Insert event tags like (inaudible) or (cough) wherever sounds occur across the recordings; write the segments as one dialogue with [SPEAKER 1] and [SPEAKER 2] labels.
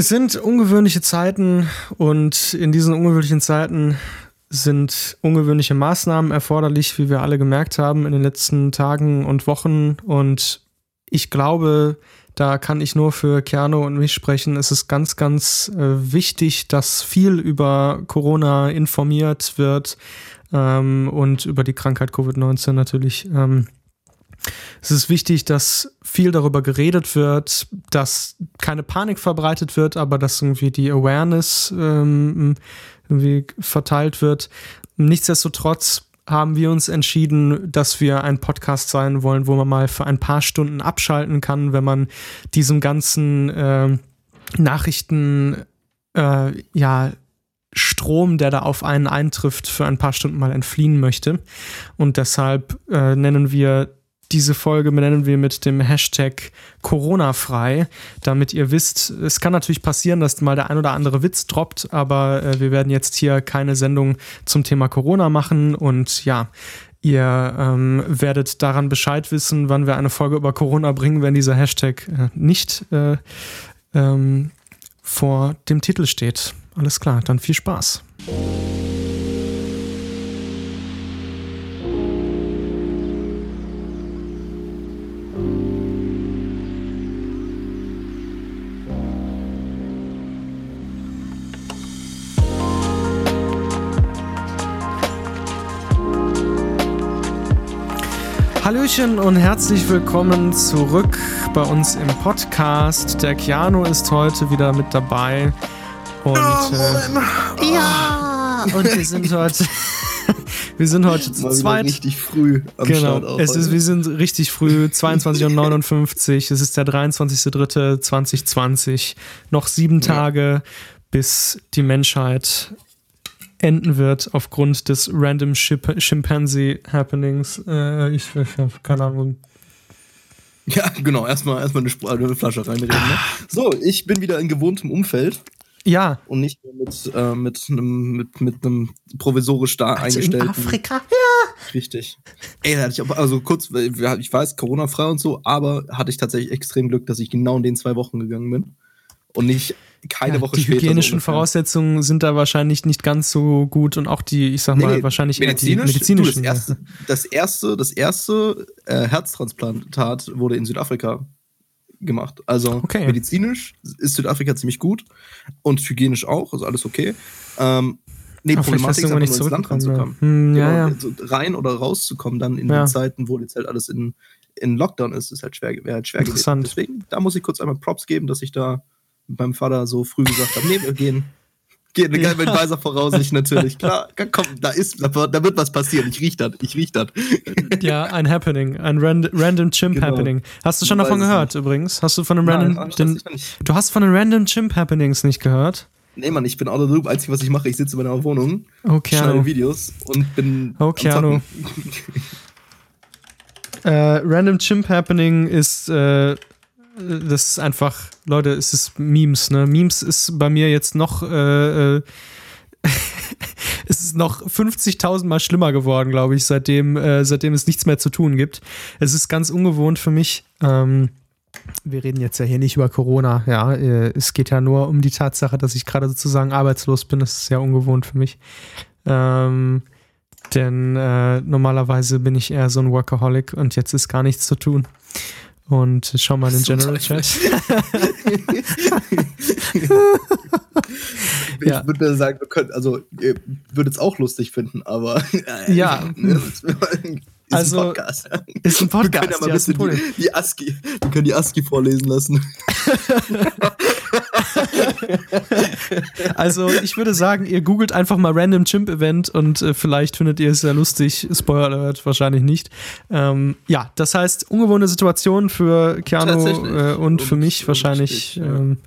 [SPEAKER 1] Es sind ungewöhnliche Zeiten und in diesen ungewöhnlichen Zeiten sind ungewöhnliche Maßnahmen erforderlich, wie wir alle gemerkt haben in den letzten Tagen und Wochen. Und ich glaube, da kann ich nur für Keanu und mich sprechen. Es ist ganz, ganz äh, wichtig, dass viel über Corona informiert wird ähm, und über die Krankheit Covid-19 natürlich. Ähm, es ist wichtig, dass viel darüber geredet wird, dass keine Panik verbreitet wird, aber dass irgendwie die Awareness ähm, irgendwie verteilt wird. Nichtsdestotrotz haben wir uns entschieden, dass wir ein Podcast sein wollen, wo man mal für ein paar Stunden abschalten kann, wenn man diesem ganzen äh, Nachrichten äh, ja Strom, der da auf einen eintrifft, für ein paar Stunden mal entfliehen möchte. Und deshalb äh, nennen wir diese Folge benennen wir mit dem Hashtag Corona-frei, damit ihr wisst, es kann natürlich passieren, dass mal der ein oder andere Witz droppt, aber äh, wir werden jetzt hier keine Sendung zum Thema Corona machen und ja, Ihr ähm, werdet daran Bescheid wissen, wann wir eine Folge über Corona bringen, wenn dieser Hashtag äh, nicht äh, ähm, vor dem Titel steht. Alles klar, dann viel Spaß. Hallöchen und herzlich willkommen zurück bei uns im Podcast. Der Keanu ist heute wieder mit dabei. Und äh, ja, (laughs) und wir sind heute (laughs) wir sind heute zu zweit.
[SPEAKER 2] richtig früh
[SPEAKER 1] am genau. Es ist, wir sind richtig früh, (laughs) 22.59 Uhr. Es ist der 23.03.2020. Noch sieben Tage, bis die Menschheit enden wird aufgrund des Random Chimpanzee Happenings. Äh, ich, ich habe keine Ahnung. (laughs)
[SPEAKER 2] Ja, genau. Erstmal erstmal eine, eine Flasche reinreden. Ne? So, ich bin wieder in gewohntem Umfeld.
[SPEAKER 1] Ja.
[SPEAKER 2] Und nicht mit, äh, mit, einem, mit, mit einem provisorisch da also eingestellten. In
[SPEAKER 1] Afrika, ja.
[SPEAKER 2] Richtig. Ey, da hatte ich auch, also kurz, ich weiß, Corona-frei und so, aber hatte ich tatsächlich extrem Glück, dass ich genau in den zwei Wochen gegangen bin. Und nicht keine ja, Woche
[SPEAKER 1] die
[SPEAKER 2] später.
[SPEAKER 1] Die hygienischen so Voraussetzungen sind da wahrscheinlich nicht ganz so gut und auch die, ich sag mal, nee, wahrscheinlich
[SPEAKER 2] medizinisch, die medizinischen. Du, das, erste, das erste, das erste äh, Herztransplantat wurde in Südafrika gemacht. Also okay. medizinisch ist Südafrika ziemlich gut und hygienisch auch, also alles okay. Ähm, nee,
[SPEAKER 1] Ach, Problematik ist aber nicht ins Land ranzukommen.
[SPEAKER 2] Hm, ja, genau, ja. Also rein oder rauszukommen dann in ja. den Zeiten, wo jetzt halt alles in, in Lockdown ist, ist halt schwer, wäre halt schwer
[SPEAKER 1] Interessant.
[SPEAKER 2] gewesen. Deswegen, da muss ich kurz einmal Props geben, dass ich da beim Vater so früh gesagt habe, nee, wir gehen. Gehen (laughs) ja. mit weiser Voraussicht natürlich. Klar, komm, da ist, da wird was passieren. Ich riech das, ich riech das. (laughs)
[SPEAKER 1] Ja, ein Happening, ein Rand Random Chimp genau. Happening. Hast du schon davon gehört übrigens? Hast du von einem Random, Nein, den, du hast von den Random Chimp Happenings nicht gehört?
[SPEAKER 2] Nee, Mann, ich bin out of the loop. Einzige, was ich mache, ich sitze in meiner Wohnung,
[SPEAKER 1] okay,
[SPEAKER 2] schneide Videos und bin.
[SPEAKER 1] Okay, (laughs) äh, Random Chimp Happening ist äh, das ist einfach, Leute, es ist Memes, ne? Memes ist bei mir jetzt noch, äh, äh (laughs) es ist noch 50.000 Mal schlimmer geworden, glaube ich, seitdem, äh, seitdem es nichts mehr zu tun gibt. Es ist ganz ungewohnt für mich. Ähm, wir reden jetzt ja hier nicht über Corona, ja. Äh, es geht ja nur um die Tatsache, dass ich gerade sozusagen arbeitslos bin. Das ist ja ungewohnt für mich. Ähm, denn äh, normalerweise bin ich eher so ein Workaholic und jetzt ist gar nichts zu tun. Und schau mal in den General Chat. (laughs)
[SPEAKER 2] ich ja. würde sagen, wir können, also ihr würdet es auch lustig finden, aber
[SPEAKER 1] ja. (laughs)
[SPEAKER 2] Ist also, ein Podcast.
[SPEAKER 1] Ist ein Podcast. Wir können
[SPEAKER 2] ja mal ein bisschen die, die, ASCII, wir können die ASCII vorlesen lassen. (laughs)
[SPEAKER 1] also, ich würde sagen, ihr googelt einfach mal Random Chimp Event und äh, vielleicht findet ihr es sehr lustig. Spoiler Alert, wahrscheinlich nicht. Ähm, ja, das heißt, ungewohnte Situation für Keanu äh, und, und, für mich wahrscheinlich. Richtig, ja. ähm,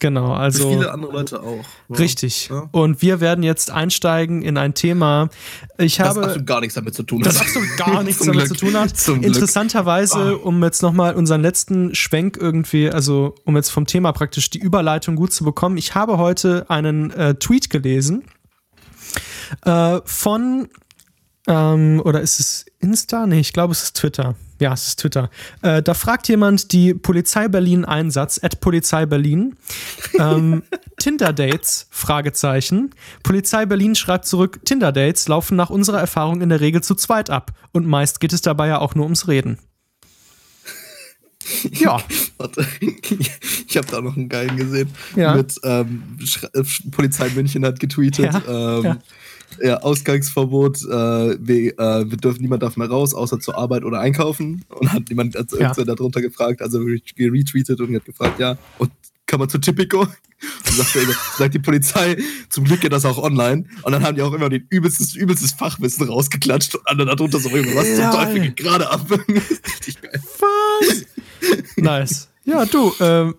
[SPEAKER 1] Genau, also.
[SPEAKER 2] Für viele andere Leute auch.
[SPEAKER 1] Ja. Richtig. Ja. Und wir werden jetzt einsteigen in ein Thema. Ich das habe.
[SPEAKER 2] Das absolut gar nichts damit zu tun hat.
[SPEAKER 1] Das absolut gar (laughs) nichts damit Glück. zu tun hat. Zum Interessanterweise, oh. um jetzt nochmal unseren letzten Schwenk irgendwie, also um jetzt vom Thema praktisch die Überleitung gut zu bekommen. Ich habe heute einen äh, Tweet gelesen äh, von, ähm, oder ist es Insta? Nee, ich glaube, es ist Twitter ja, es ist Twitter. Äh, da fragt jemand die Polizei Berlin Einsatz, at Polizei Berlin, ähm, (laughs) Tinder-Dates? Fragezeichen. Polizei Berlin schreibt zurück, Tinder-Dates laufen nach unserer Erfahrung in der Regel zu zweit ab. Und meist geht es dabei ja auch nur ums Reden. (laughs)
[SPEAKER 2] Ja. Warte, ich habe da noch einen geilen gesehen. Ja. Mit ähm, äh, Polizei München hat getweetet. Ja. Ähm, ja. Ja Ausgangsverbot, äh, wir, äh, wir, dürfen, niemand darf mehr raus, außer zur Arbeit oder einkaufen. Und hat jemand also ja. darunter gefragt, also retweetet und hat gefragt, ja, und kann man zu Tipico? (laughs) Und sagt, er, sagt die Polizei, zum Glück geht das auch online. Und dann haben die auch immer den übelstes, übelstes Fachwissen rausgeklatscht und dann darunter so, was ja, zum Teufel geht gerade ab? (laughs) Richtig geil. Was?
[SPEAKER 1] nice. Ja, du, ähm,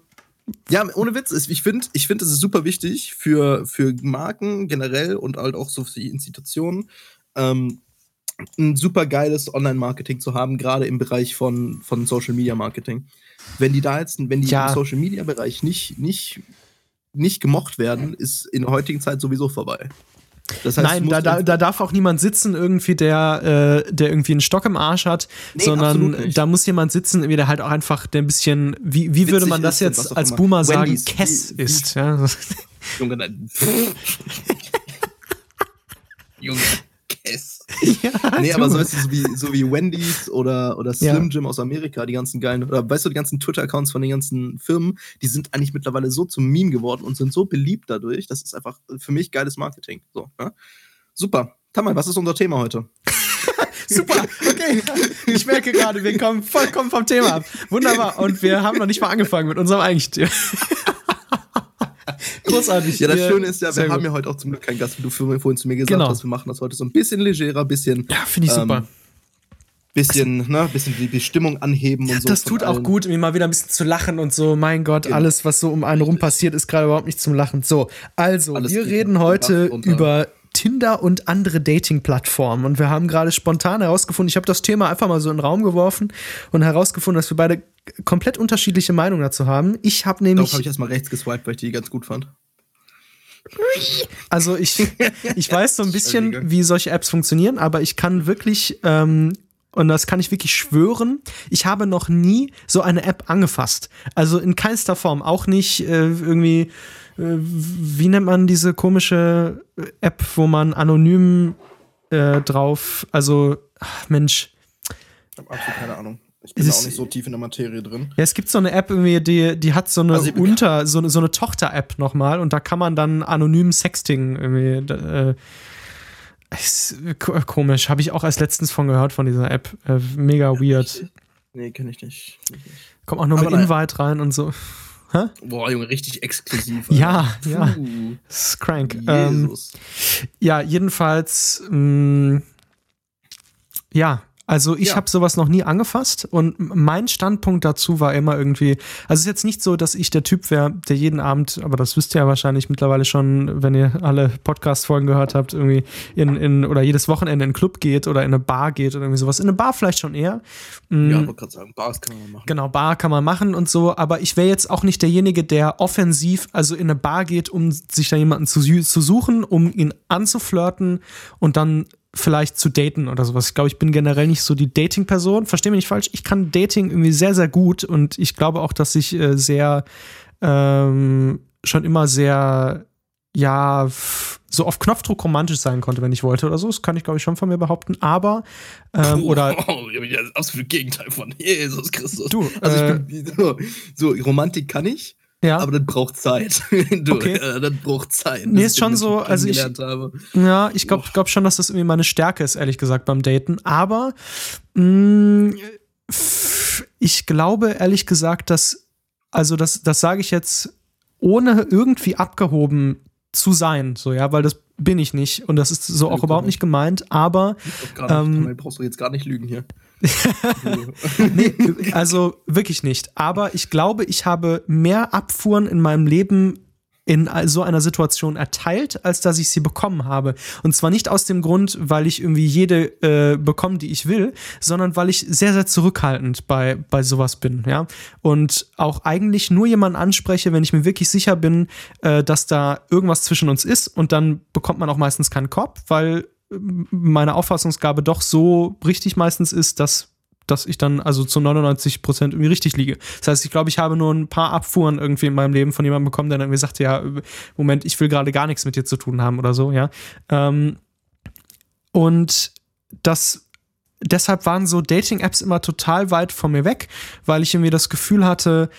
[SPEAKER 2] ja, ohne Witz, ich finde, ich find, es ist super wichtig für, für Marken generell und halt auch so für die Institutionen, ähm, ein super geiles Online-Marketing zu haben, gerade im Bereich von, von Social Media Marketing. Wenn die da jetzt, wenn die ja. im Social Media Bereich nicht, nicht, nicht gemocht werden, ist in der heutigen Zeit sowieso vorbei.
[SPEAKER 1] Das heißt, Nein, da, da, da, darf auch niemand sitzen, irgendwie, der, äh, der irgendwie einen Stock im Arsch hat, nee, sondern da muss jemand sitzen, der halt auch einfach der ein bisschen, wie, wie würde man das jetzt als Boomer sagen, Kess wie, ist. Ja? Junge, nein. (laughs)
[SPEAKER 2] Junge. Kess. (laughs) Ja, nee, aber so, weißt du, so, wie, so wie Wendy's oder, oder Slim ja. Jim aus Amerika, die ganzen geilen, oder weißt du, die ganzen Twitter-Accounts von den ganzen Firmen, die sind eigentlich mittlerweile so zum Meme geworden und sind so beliebt dadurch. Das ist einfach für mich geiles Marketing. So, ja? Super. Tamal, was ist unser Thema heute? (laughs)
[SPEAKER 1] Super, okay. Ich merke gerade, wir kommen vollkommen vom Thema ab. Wunderbar. Und wir haben noch nicht mal angefangen mit unserem eigentlichen Thema. (laughs)
[SPEAKER 2] Großartig. Ja, das ja, Schöne ist ja, wir haben ja heute auch zum Glück keinen Gast, wie du vorhin zu mir gesagt genau. hast. Wir machen das heute so ein bisschen legerer, bisschen.
[SPEAKER 1] Ja, finde ich ähm, super.
[SPEAKER 2] Bisschen, ne, bisschen die, die, Stimmung anheben
[SPEAKER 1] ja,
[SPEAKER 2] und so.
[SPEAKER 1] Das tut auch gut, mir mal wieder ein bisschen zu lachen und so. Mein Gott, genau. alles, was so um einen rum passiert, ist gerade überhaupt nicht zum Lachen. So, also, alles wir reden heute über Tinder und andere Dating-Plattformen. Und wir haben gerade spontan herausgefunden, ich habe das Thema einfach mal so in den Raum geworfen und herausgefunden, dass wir beide komplett unterschiedliche Meinungen dazu haben. Ich habe nämlich. Darauf
[SPEAKER 2] habe ich erstmal rechts geswiped, weil ich die ganz gut fand.
[SPEAKER 1] Also ich, (laughs) ich weiß so ein bisschen, wie solche Apps funktionieren, aber ich kann wirklich, ähm, und das kann ich wirklich schwören, ich habe noch nie so eine App angefasst. Also in keinster Form, auch nicht äh, irgendwie wie nennt man diese komische App, wo man anonym äh, drauf, also, ach, Mensch.
[SPEAKER 2] Ich habe absolut keine Ahnung. Ich bin auch nicht so tief in der Materie drin.
[SPEAKER 1] Ja, es gibt so eine App irgendwie, die, die hat so eine also Unter, so eine, so eine Tochter-App nochmal und da kann man dann anonym Sexting irgendwie. Äh, ist komisch, habe ich auch erst letztens von gehört von dieser App. Äh, mega weird.
[SPEAKER 2] Nee, kenne ich nicht.
[SPEAKER 1] Kommt auch nur Aber mit Invite rein und so.
[SPEAKER 2] Hä? Boah, Junge, richtig exklusiv.
[SPEAKER 1] Alter. Ja, Puh. ja. Das ist crank. Ähm, ja, jedenfalls, mh, mm, ja, also ich ja. habe sowas noch nie angefasst und mein Standpunkt dazu war immer irgendwie, also es ist jetzt nicht so, dass ich der Typ wäre, der jeden Abend, aber das wisst ihr ja wahrscheinlich mittlerweile schon, wenn ihr alle Podcast-Folgen gehört habt, irgendwie in, in oder jedes Wochenende in einen Club geht oder in eine Bar geht oder irgendwie sowas. In eine Bar vielleicht schon eher.
[SPEAKER 2] Mhm. Ja, wollte gerade sagen, Bars kann man machen.
[SPEAKER 1] Genau, Bar kann man machen und so, aber ich wäre jetzt auch nicht derjenige, der offensiv, also in eine Bar geht, um sich da jemanden zu, zu suchen, um ihn anzuflirten und dann vielleicht zu daten oder sowas. Ich glaube, ich bin generell nicht so die Dating-Person. Verstehe mich nicht falsch. Ich kann Dating irgendwie sehr, sehr gut und ich glaube auch, dass ich äh, sehr ähm, schon immer sehr, ja, so auf Knopfdruck romantisch sein konnte, wenn ich wollte oder so. Das kann ich, glaube ich, schon von mir behaupten. Aber, ähm, oh, oder. (laughs)
[SPEAKER 2] Oh, ja, das absolute Gegenteil von Jesus Christus. Du, also äh, ich bin, so, so, Romantik kann ich. Ja. Aber das braucht Zeit. (laughs) du, okay. äh, das braucht Zeit.
[SPEAKER 1] Mir ist schon so, also ich, habe. ja, ich glaube glaub schon, dass das irgendwie meine Stärke ist, ehrlich gesagt, beim Daten. Aber mh, mm, ich glaube, ehrlich gesagt, dass, also das, das sage ich jetzt, ohne irgendwie abgehoben zu sein, so, ja, weil das bin ich nicht und das ist so auch überhaupt nicht gemeint, aber.
[SPEAKER 2] Ähm, nicht, brauchst du jetzt gar nicht lügen hier. (laughs)
[SPEAKER 1] nee, also wirklich nicht. Aber ich glaube, ich habe mehr Abfuhren in meinem Leben in so einer Situation erteilt, als dass ich sie bekommen habe. Und zwar nicht aus dem Grund, weil ich irgendwie jede äh, bekomme, die ich will, sondern weil ich sehr, sehr zurückhaltend bei, bei sowas bin, ja. Und auch eigentlich nur jemanden anspreche, wenn ich mir wirklich sicher bin, äh, dass da irgendwas zwischen uns ist und dann bekommt man auch meistens keinen Kopf, weil meine Auffassungsgabe doch so richtig meistens ist, dass dass ich dann also zu 99 Prozent irgendwie richtig liege. Das heißt, ich glaube, ich habe nur ein paar Abfuhren irgendwie in meinem Leben von jemandem bekommen, der dann irgendwie sagte, ja, Moment, ich will gerade gar nichts mit dir zu tun haben oder so, ja. Ähm, und das deshalb waren so Dating-Apps immer total weit von mir weg, weil ich irgendwie das Gefühl hatte,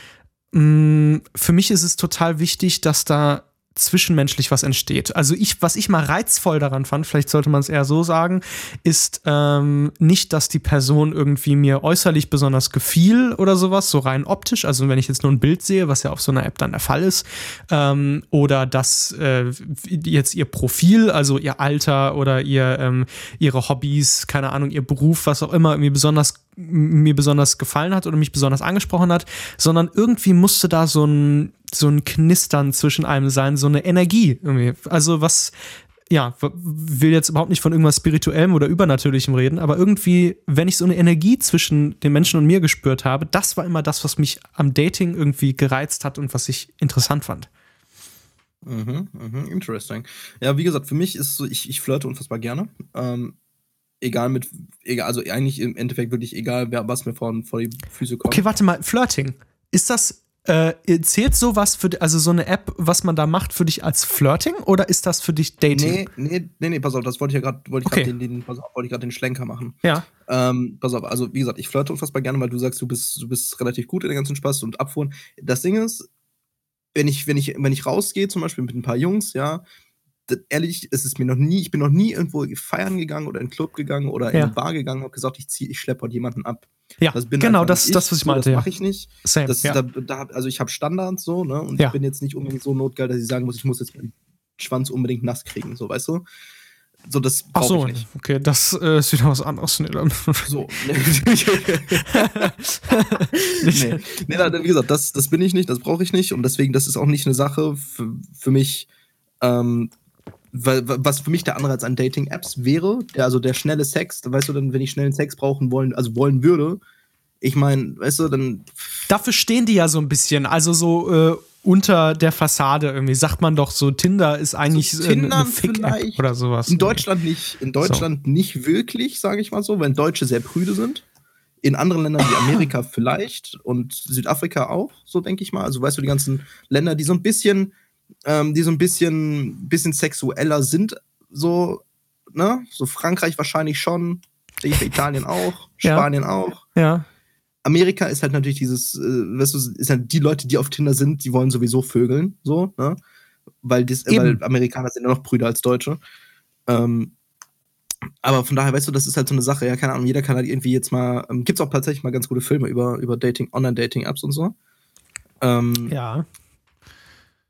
[SPEAKER 1] mm, für mich ist es total wichtig, dass da zwischenmenschlich was entsteht. Also ich, was ich mal reizvoll daran fand, vielleicht sollte man es eher so sagen, ist ähm, nicht, dass die Person irgendwie mir äußerlich besonders gefiel oder sowas, so rein optisch. Also wenn ich jetzt nur ein Bild sehe, was ja auf so einer App dann der Fall ist, ähm, oder dass äh, jetzt ihr Profil, also ihr Alter oder ihr ähm, ihre Hobbys, keine Ahnung, ihr Beruf, was auch immer, irgendwie besonders mir besonders gefallen hat oder mich besonders angesprochen hat, sondern irgendwie musste da so ein so ein Knistern zwischen einem sein, so eine Energie irgendwie. Also was, ja, will jetzt überhaupt nicht von irgendwas Spirituellem oder Übernatürlichem reden, aber irgendwie, wenn ich so eine Energie zwischen den Menschen und mir gespürt habe, das war immer das, was mich am Dating irgendwie gereizt hat und was ich interessant fand.
[SPEAKER 2] Mhm, mhm, interesting. Ja, wie gesagt, für mich ist so, ich, ich flirte unfassbar gerne. Ähm, egal mit, egal, also eigentlich im Endeffekt wirklich egal, wer, was mir vor, vor die Füße kommt.
[SPEAKER 1] Okay, warte mal, Flirting. Ist das äh, zählt sowas für also so eine App, was man da macht, für dich als Flirting oder ist das für dich Dating?
[SPEAKER 2] Nee, nee, nee, nee pass auf, das wollte ich ja gerade, wollte ich okay. gerade den, den, pass auf, wollte ich gerade den Schlenker machen.
[SPEAKER 1] Ja.
[SPEAKER 2] Ähm, pass auf, also wie gesagt, ich flirte unfassbar gerne, weil du sagst, du bist, du bist relativ gut in den ganzen Spaß und Abfuhren. Das Ding ist, wenn ich, wenn ich, wenn ich rausgehe, zum Beispiel mit ein paar Jungs, ja, ehrlich, es ist mir noch nie, ich bin noch nie irgendwo feiern gegangen oder in einen Club gegangen oder ja. in eine Bar gegangen und gesagt, ich ziehe, ich schleppe heute jemanden ab.
[SPEAKER 1] Ja, das genau, das ist das, was ich meinte.
[SPEAKER 2] Das mache ich nicht. Same, das, ja. da, da, also ich habe Standards so, ne? Und ja. ich bin jetzt nicht unbedingt so notgeil, dass ich sagen muss, ich muss jetzt meinen Schwanz unbedingt nass kriegen, so, weißt du? So, das
[SPEAKER 1] Ach so, ich nicht. okay, das äh, ist wieder was anderes. Nee, dann. So. (laughs) (laughs)
[SPEAKER 2] nee. nee, wie gesagt, das, das bin ich nicht, das brauche ich nicht. Und deswegen, das ist auch nicht eine Sache für, für mich, ähm, was für mich der Anreiz an Dating-Apps wäre, der, also der schnelle Sex, weißt du, dann, wenn ich schnellen Sex brauchen wollen, also wollen würde, ich meine, weißt du, dann.
[SPEAKER 1] Dafür stehen die ja so ein bisschen, also so äh, unter der Fassade irgendwie. Sagt man doch so, Tinder ist eigentlich
[SPEAKER 2] so, Tinder
[SPEAKER 1] eine Fick-App oder sowas.
[SPEAKER 2] In Deutschland nicht, in Deutschland so. nicht wirklich, sage ich mal so, weil Deutsche sehr prüde sind. In anderen Ländern wie Amerika (clears throat) vielleicht und Südafrika auch, so denke ich mal. Also weißt du, die ganzen Länder, die so ein bisschen ähm, die so ein bisschen, bisschen sexueller sind, so, ne? So Frankreich wahrscheinlich schon, Italien auch, (laughs) Spanien
[SPEAKER 1] ja.
[SPEAKER 2] auch.
[SPEAKER 1] Ja.
[SPEAKER 2] Amerika ist halt natürlich dieses, äh, weißt du, ist halt die Leute, die auf Tinder sind, die wollen sowieso vögeln, so, ne? Weil, dies, äh, weil Amerikaner sind ja noch Brüder als Deutsche. Ähm, aber von daher, weißt du, das ist halt so eine Sache, ja, keine Ahnung, jeder kann halt irgendwie jetzt mal, ähm, gibt es auch tatsächlich mal ganz gute Filme über, über Dating, Online-Dating-Apps und so. Ähm,
[SPEAKER 1] ja.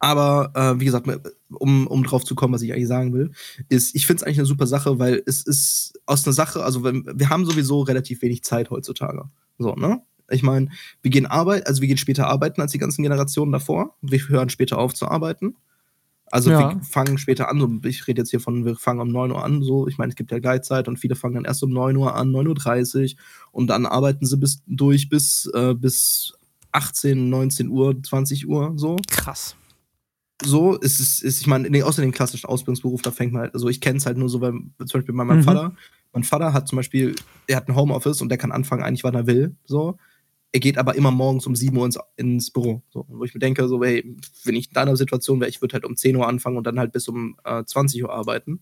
[SPEAKER 2] Aber äh, wie gesagt, um, um drauf zu kommen, was ich eigentlich sagen will, ist, ich finde es eigentlich eine super Sache, weil es ist aus einer Sache, also wenn, wir haben sowieso relativ wenig Zeit heutzutage. So, ne? Ich meine, wir gehen arbeiten, also wir gehen später arbeiten als die ganzen Generationen davor. Wir hören später auf zu arbeiten. Also ja. wir fangen später an, so, ich rede jetzt hier von, wir fangen um 9 Uhr an, so, ich meine, es gibt ja Gleitzeit und viele fangen dann erst um 9 Uhr an, 9.30 Uhr und dann arbeiten sie bis durch bis, äh, bis 18, 19 Uhr, 20 Uhr, so.
[SPEAKER 1] Krass
[SPEAKER 2] so ist es, ist, ich meine, nee, außer den klassischen Ausbildungsberuf, da fängt man halt, also ich kenne es halt nur so, weil zum Beispiel bei meinem mhm. Vater, mein Vater hat zum Beispiel, er hat ein Homeoffice und der kann anfangen eigentlich, wann er will, so. Er geht aber immer morgens um 7 Uhr ins, ins Büro, so. Wo ich mir denke, so, hey, wenn ich in deiner Situation wäre, ich würde halt um 10 Uhr anfangen und dann halt bis um äh, 20 Uhr arbeiten.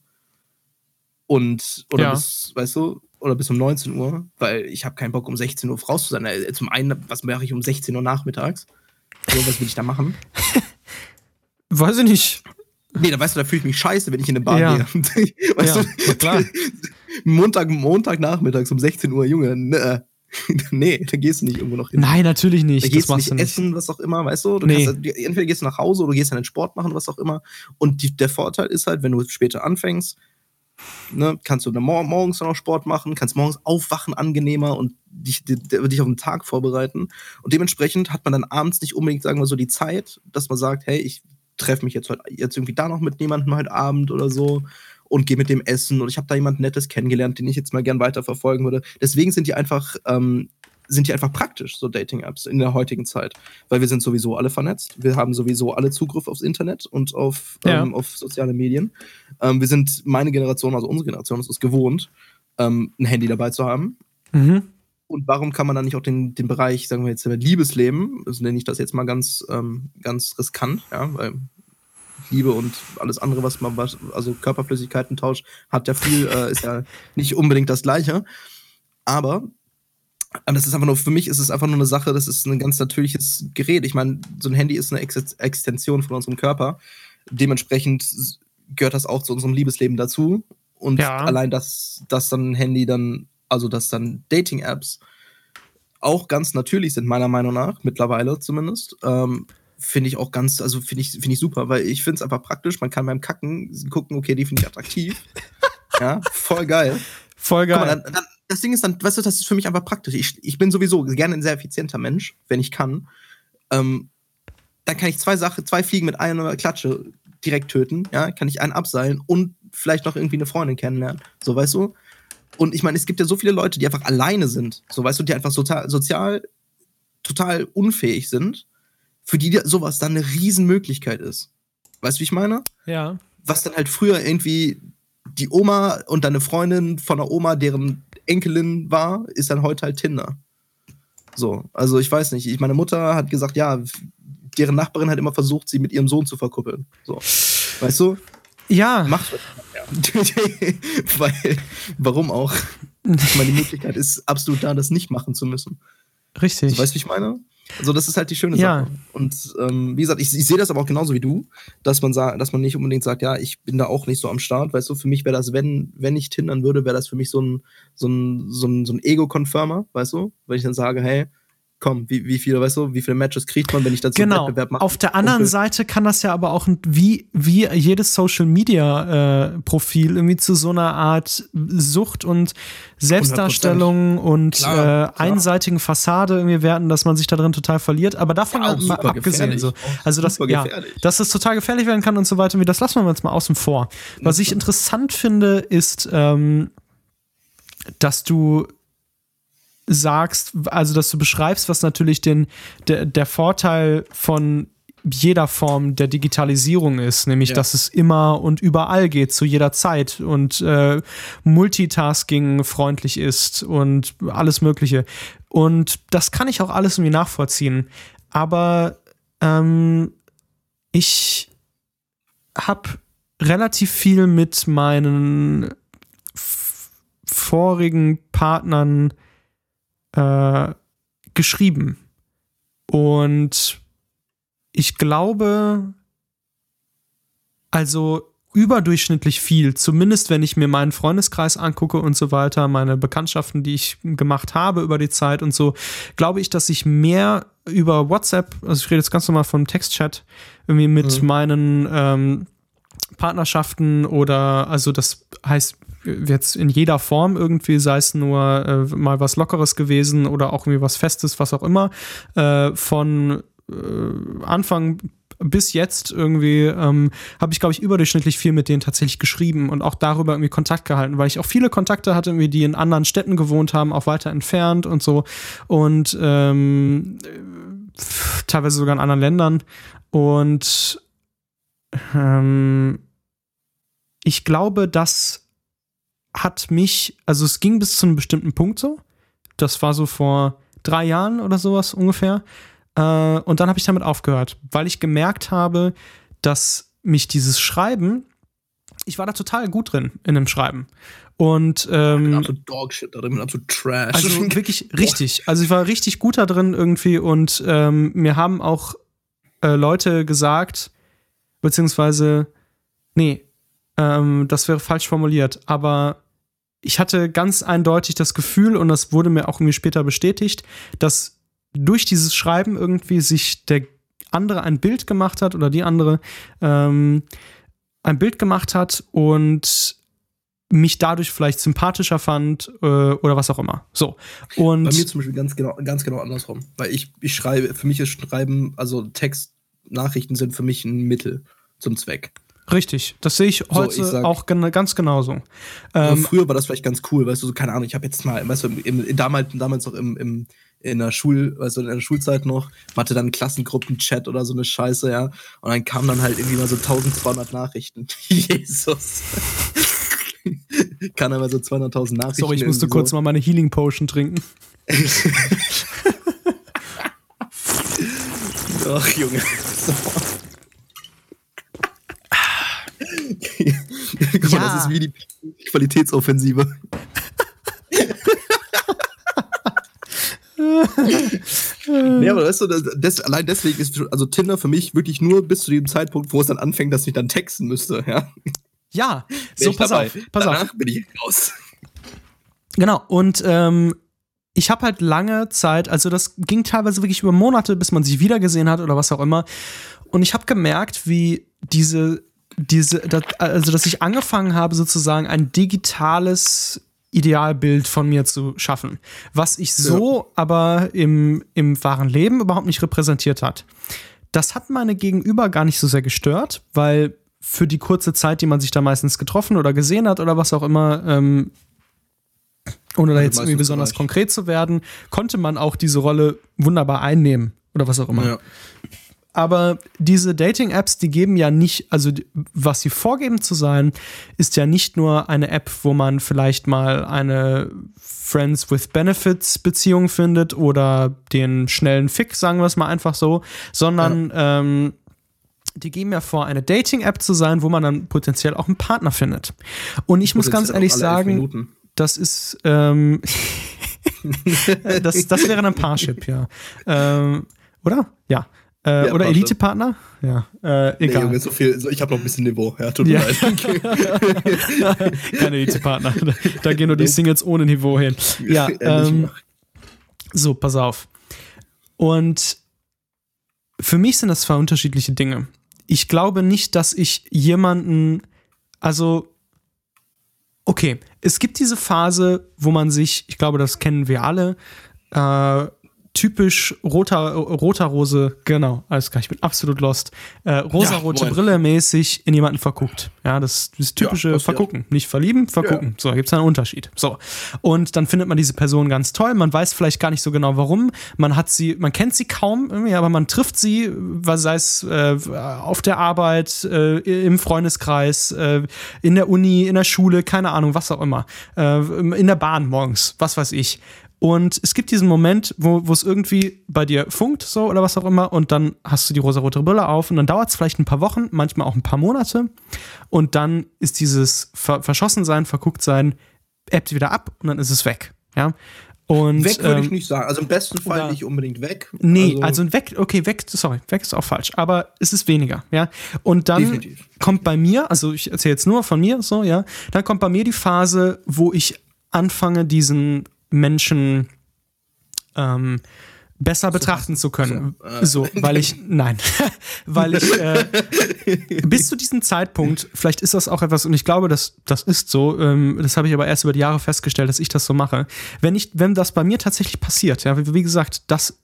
[SPEAKER 2] Und, oder ja. bis, weißt du, oder bis um 19 Uhr, weil ich habe keinen Bock, um 16 Uhr raus zu sein. Äh, zum einen, was mache ich um 16 Uhr nachmittags? So, was will ich da machen? (laughs)
[SPEAKER 1] Weiß ich nicht.
[SPEAKER 2] Nee, da weißt du, da fühle ich mich scheiße, wenn ich in eine Bar ja. gehe. (laughs) weißt
[SPEAKER 1] ja, du, klar.
[SPEAKER 2] Montag, Montagnachmittags um 16 Uhr, Junge, ne, (laughs) nee, da gehst du nicht irgendwo noch hin.
[SPEAKER 1] Nein, natürlich nicht.
[SPEAKER 2] Da gehst du nicht, nicht essen, was auch immer, weißt du? du nee. kannst, entweder gehst du nach Hause oder gehst dann den Sport machen, was auch immer. Und die, der Vorteil ist halt, wenn du später anfängst, ne, kannst du dann mor morgens noch Sport machen, kannst morgens aufwachen angenehmer und dich, dich, dich auf den Tag vorbereiten. Und dementsprechend hat man dann abends nicht unbedingt, sagen wir so, die Zeit, dass man sagt, hey, ich treffe mich jetzt, heute, jetzt irgendwie da noch mit jemandem heute Abend oder so und gehe mit dem essen und ich habe da jemand Nettes kennengelernt, den ich jetzt mal gern weiterverfolgen würde. Deswegen sind die einfach, ähm, sind die einfach praktisch, so Dating-Apps in der heutigen Zeit. Weil wir sind sowieso alle vernetzt. Wir haben sowieso alle Zugriff aufs Internet und auf, ja. ähm, auf soziale Medien. Ähm, wir sind, meine Generation, also unsere Generation, ist es gewohnt, ähm, ein Handy dabei zu haben.
[SPEAKER 1] Mhm.
[SPEAKER 2] Und warum kann man dann nicht auch den, den Bereich, sagen wir jetzt, Liebesleben, also nenne ich das jetzt mal ganz, ähm, ganz riskant, ja, weil Liebe und alles andere, was man, was, also Körperflüssigkeiten tauscht, hat ja viel, äh, ist ja (laughs) nicht unbedingt das Gleiche. Aber das ist einfach nur, für mich ist es einfach nur eine Sache, das ist ein ganz natürliches Gerät. Ich meine, so ein Handy ist eine Ex Extension von unserem Körper. Dementsprechend gehört das auch zu unserem Liebesleben dazu. Und ja. allein, dass, dass dann ein Handy dann also dass dann Dating-Apps auch ganz natürlich sind, meiner Meinung nach, mittlerweile zumindest. Ähm, finde ich auch ganz, also finde ich, finde ich super, weil ich finde es einfach praktisch. Man kann beim Kacken gucken, okay, die finde ich attraktiv. (laughs) ja, voll geil.
[SPEAKER 1] Voll geil. Mal,
[SPEAKER 2] dann, dann, das Ding ist dann, weißt du, das ist für mich einfach praktisch. Ich, ich bin sowieso gerne ein sehr effizienter Mensch, wenn ich kann. Ähm, dann kann ich zwei Sachen, zwei Fliegen mit einer Klatsche direkt töten, ja, kann ich einen abseilen und vielleicht noch irgendwie eine Freundin kennenlernen. So, weißt du? Und ich meine, es gibt ja so viele Leute, die einfach alleine sind, so weißt du, die einfach sozial, sozial total unfähig sind, für die sowas dann eine Riesenmöglichkeit ist. Weißt du, wie ich meine?
[SPEAKER 1] Ja.
[SPEAKER 2] Was dann halt früher irgendwie die Oma und deine Freundin von der Oma, deren Enkelin war, ist dann heute halt Tinder. So, also ich weiß nicht. Ich, meine Mutter hat gesagt, ja, deren Nachbarin hat immer versucht, sie mit ihrem Sohn zu verkuppeln. So, weißt du?
[SPEAKER 1] Ja.
[SPEAKER 2] Macht. (laughs) Weil, warum auch? Ich meine, die Möglichkeit ist absolut da, das nicht machen zu müssen.
[SPEAKER 1] Richtig.
[SPEAKER 2] Also, weißt du, wie ich meine? Also, das ist halt die schöne Sache. Ja. Und ähm, wie gesagt, ich, ich sehe das aber auch genauso wie du, dass man sagt, dass man nicht unbedingt sagt, ja, ich bin da auch nicht so am Start. Weißt du, für mich wäre das, wenn, wenn ich tindern würde, wäre das für mich so ein, so ein, so ein, so ein Ego-Confirmer, weißt du? Wenn ich dann sage, hey, komm, wie, wie viele, weißt du, wie viele Matches kriegt man, wenn ich dazu
[SPEAKER 1] genau. einen Wettbewerb mache? Auf der anderen Seite kann das ja aber auch wie, wie jedes Social Media äh, Profil irgendwie zu so einer Art Sucht und Selbstdarstellung 100%. und klar, äh, klar. einseitigen Fassade irgendwie werden, dass man sich da drin total verliert. Aber davon ja, mal abgesehen, so. also das, ja, dass es total gefährlich werden kann und so weiter, wie das lassen wir jetzt mal außen vor. Was ich interessant finde, ist, ähm, dass du sagst, also dass du beschreibst, was natürlich den, der, der Vorteil von jeder Form der Digitalisierung ist, nämlich ja. dass es immer und überall geht, zu jeder Zeit und äh, Multitasking freundlich ist und alles Mögliche. Und das kann ich auch alles irgendwie nachvollziehen. Aber ähm, ich habe relativ viel mit meinen vorigen Partnern äh, geschrieben. Und ich glaube, also überdurchschnittlich viel, zumindest wenn ich mir meinen Freundeskreis angucke und so weiter, meine Bekanntschaften, die ich gemacht habe über die Zeit und so, glaube ich, dass ich mehr über WhatsApp, also ich rede jetzt ganz normal vom Textchat, irgendwie mit mhm. meinen ähm, Partnerschaften oder, also das heißt jetzt in jeder Form irgendwie, sei es nur äh, mal was Lockeres gewesen oder auch irgendwie was Festes, was auch immer, äh, von äh, Anfang bis jetzt irgendwie ähm, habe ich, glaube ich, überdurchschnittlich viel mit denen tatsächlich geschrieben und auch darüber irgendwie Kontakt gehalten, weil ich auch viele Kontakte hatte, irgendwie, die in anderen Städten gewohnt haben, auch weiter entfernt und so und ähm, teilweise sogar in anderen Ländern und ähm, ich glaube, dass hat mich, also es ging bis zu einem bestimmten Punkt so. Das war so vor drei Jahren oder sowas ungefähr. Äh, und dann habe ich damit aufgehört, weil ich gemerkt habe, dass mich dieses Schreiben, ich war da total gut drin in dem Schreiben. Und ähm,
[SPEAKER 2] absolut Dogshit da drin, absolut Trash.
[SPEAKER 1] Also (laughs) wirklich richtig. Also ich war richtig gut da drin irgendwie und ähm, mir haben auch äh, Leute gesagt, beziehungsweise, nee, ähm, das wäre falsch formuliert, aber ich hatte ganz eindeutig das Gefühl, und das wurde mir auch irgendwie später bestätigt, dass durch dieses Schreiben irgendwie sich der andere ein Bild gemacht hat oder die andere ähm, ein Bild gemacht hat und mich dadurch vielleicht sympathischer fand äh, oder was auch immer. So. Und
[SPEAKER 2] Bei mir zum Beispiel ganz genau, ganz genau andersrum. Weil ich, ich schreibe, für mich ist Schreiben, also Textnachrichten sind für mich ein Mittel zum Zweck.
[SPEAKER 1] Richtig, das sehe ich heute so, ich sag, auch gen ganz genauso.
[SPEAKER 2] Ähm, früher war das vielleicht ganz cool, weißt du, so, keine Ahnung, ich habe jetzt mal, weißt du, im, im, damals, damals noch im, im, in der Schul, weißt du, in der Schulzeit noch, hatte dann Klassengruppenchat oder so eine Scheiße, ja, und dann kamen dann halt irgendwie mal so 1200 Nachrichten. (laughs) Jesus. (laughs) Kann aber so 200.000 Nachrichten.
[SPEAKER 1] Sorry, ich musste kurz so. mal meine Healing Potion trinken. (laughs)
[SPEAKER 2] Ach, Junge. So. Guck mal, ja. Das ist wie die Qualitätsoffensive. ja, aber weißt du, das, allein deswegen ist also Tinder für mich wirklich nur bis zu dem Zeitpunkt, wo es dann anfängt, dass ich dann texten müsste, ja.
[SPEAKER 1] Ja, so pass dabei. auf, pass
[SPEAKER 2] Danach
[SPEAKER 1] auf.
[SPEAKER 2] bin ich raus.
[SPEAKER 1] Genau, und ähm, ich habe halt lange Zeit, also das ging teilweise wirklich über Monate, bis man sich wiedergesehen hat oder was auch immer. Und ich habe gemerkt, wie diese, diese, das, also dass ich angefangen habe, sozusagen ein digitales Idealbild von mir zu schaffen, was ich so ja. aber im, im wahren Leben überhaupt nicht repräsentiert hat. Das hat meine Gegenüber gar nicht so sehr gestört, weil für die kurze Zeit, die man sich da meistens getroffen oder gesehen hat oder was auch immer, ähm, ohne da jetzt irgendwie besonders konkret zu werden, konnte man auch diese Rolle wunderbar einnehmen oder was auch immer. Ja. Aber diese Dating-Apps, die geben ja nicht, also was sie vorgeben zu sein, ist ja nicht nur eine App, wo man vielleicht mal eine Friends with Benefits Beziehung findet oder den schnellen Fick, sagen wir es mal einfach so, sondern ja. ähm, die geben ja vor, eine Dating-App zu sein, wo man dann potenziell auch einen Partner findet. Und ich muss ganz ehrlich sagen, das ist, ähm, (laughs) das, das wäre ein Parship, ja. Ähm, oder? Ja. Äh, ja, oder Elite-Partner? Ja, äh, egal. Nee,
[SPEAKER 2] so viel, so, ich habe noch ein bisschen Niveau. Ja, tut mir ja.
[SPEAKER 1] leid. (laughs) Keine Elite-Partner. Da, da, gehen nur die Singles ohne Niveau hin. Ja, ähm, so, pass auf. Und für mich sind das zwei unterschiedliche Dinge. Ich glaube nicht, dass ich jemanden, also okay, es gibt diese Phase, wo man sich, ich glaube, das kennen wir alle, äh, typisch roter, roter Rose, genau, alles klar, ich bin absolut lost. Äh, rosarote ja, Brille mäßig in jemanden verguckt. Ja, das, das typische ja, Vergucken. Nicht verlieben, vergucken. Ja. So, da gibt es einen Unterschied. So. Und dann findet man diese Person ganz toll. Man weiß vielleicht gar nicht so genau warum. Man hat sie, man kennt sie kaum, aber man trifft sie, sei es äh, auf der Arbeit, äh, im Freundeskreis, äh, in der Uni, in der Schule, keine Ahnung, was auch immer. Äh, in der Bahn morgens, was weiß ich. Und es gibt diesen Moment, wo es irgendwie bei dir funkt, so oder was auch immer, und dann hast du die rosarote Brille auf und dann dauert es vielleicht ein paar Wochen, manchmal auch ein paar Monate. Und dann ist dieses Ver Verschossensein, Vergucktsein, ebbt wieder ab und dann ist es weg. Ja. Und,
[SPEAKER 2] weg würde ähm, ich nicht sagen. Also im besten Fall oder, nicht unbedingt weg.
[SPEAKER 1] Nee, also, also weg, okay, weg, sorry, weg ist auch falsch, aber es ist weniger, ja. Und dann definitiv. kommt bei mir, also ich erzähle jetzt nur von mir, so, ja, dann kommt bei mir die Phase, wo ich anfange, diesen Menschen ähm, besser betrachten zu können. So, weil ich, nein, (laughs) weil ich äh, bis zu diesem Zeitpunkt, vielleicht ist das auch etwas, und ich glaube, dass das ist so, ähm, das habe ich aber erst über die Jahre festgestellt, dass ich das so mache. Wenn ich, wenn das bei mir tatsächlich passiert, ja, wie, wie gesagt, das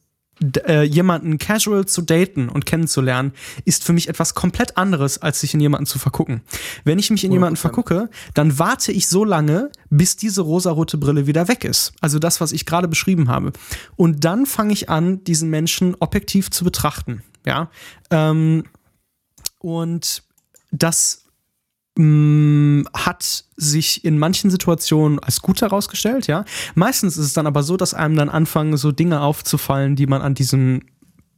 [SPEAKER 1] äh, jemanden casual zu daten und kennenzulernen, ist für mich etwas komplett anderes, als sich in jemanden zu vergucken. Wenn ich mich in jemanden vergucke, dann warte ich so lange, bis diese rosarote Brille wieder weg ist. Also das, was ich gerade beschrieben habe. Und dann fange ich an, diesen Menschen objektiv zu betrachten. Ja. Ähm, und das hat sich in manchen Situationen als gut herausgestellt, ja. Meistens ist es dann aber so, dass einem dann anfangen, so Dinge aufzufallen, die man an diesem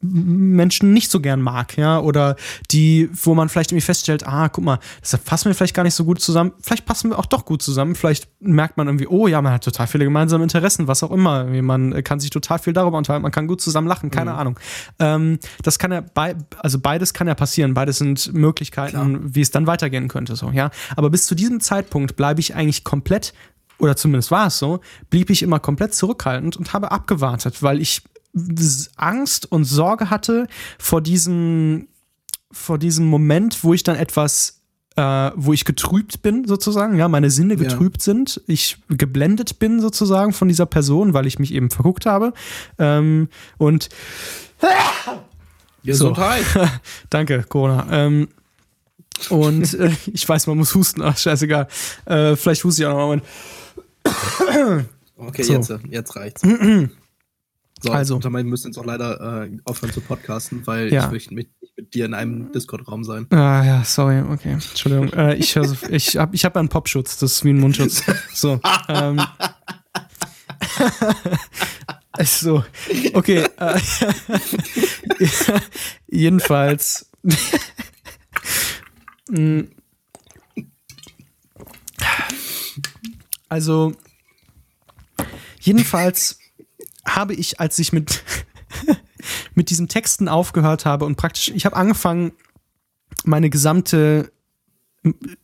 [SPEAKER 1] Menschen nicht so gern mag, ja, oder die, wo man vielleicht irgendwie feststellt, ah, guck mal, das passen wir vielleicht gar nicht so gut zusammen, vielleicht passen wir auch doch gut zusammen, vielleicht merkt man irgendwie, oh ja, man hat total viele gemeinsame Interessen, was auch immer, man kann sich total viel darüber unterhalten, man kann gut zusammen lachen, keine mhm. Ahnung. Ähm, das kann ja, bei, also beides kann ja passieren, beides sind Möglichkeiten, Klar. wie es dann weitergehen könnte, so, ja, aber bis zu diesem Zeitpunkt bleibe ich eigentlich komplett oder zumindest war es so, blieb ich immer komplett zurückhaltend und habe abgewartet, weil ich Angst und Sorge hatte vor diesem, vor diesem Moment, wo ich dann etwas, äh, wo ich getrübt bin, sozusagen, ja, meine Sinne getrübt ja. sind, ich geblendet bin, sozusagen, von dieser Person, weil ich mich eben verguckt habe. Ähm, und
[SPEAKER 2] Gesundheit.
[SPEAKER 1] So. (laughs) Danke, Corona. Ähm, und äh, (laughs) ich weiß, man muss husten, ach, scheißegal. Äh, vielleicht huste ich auch noch
[SPEAKER 2] mal. okay, so. jetzt, jetzt reicht's. (clears throat) So, also. wir müssen jetzt auch leider äh, aufhören zu podcasten, weil ja. ich möchte mit, mit, dir in einem Discord-Raum sein.
[SPEAKER 1] Ah ja, sorry, okay. Entschuldigung. äh, ich so, ich habe ich hab einen Popschutz, das ist wie ein Mundschutz. (laughs) So. ähm. (laughs) Also, okay. Äh, (laughs) jedenfalls. Mm. also, jedenfalls habe ich, als ich mit, (laughs) mit diesem Texten aufgehört habe und praktisch, ich habe angefangen, meine gesamte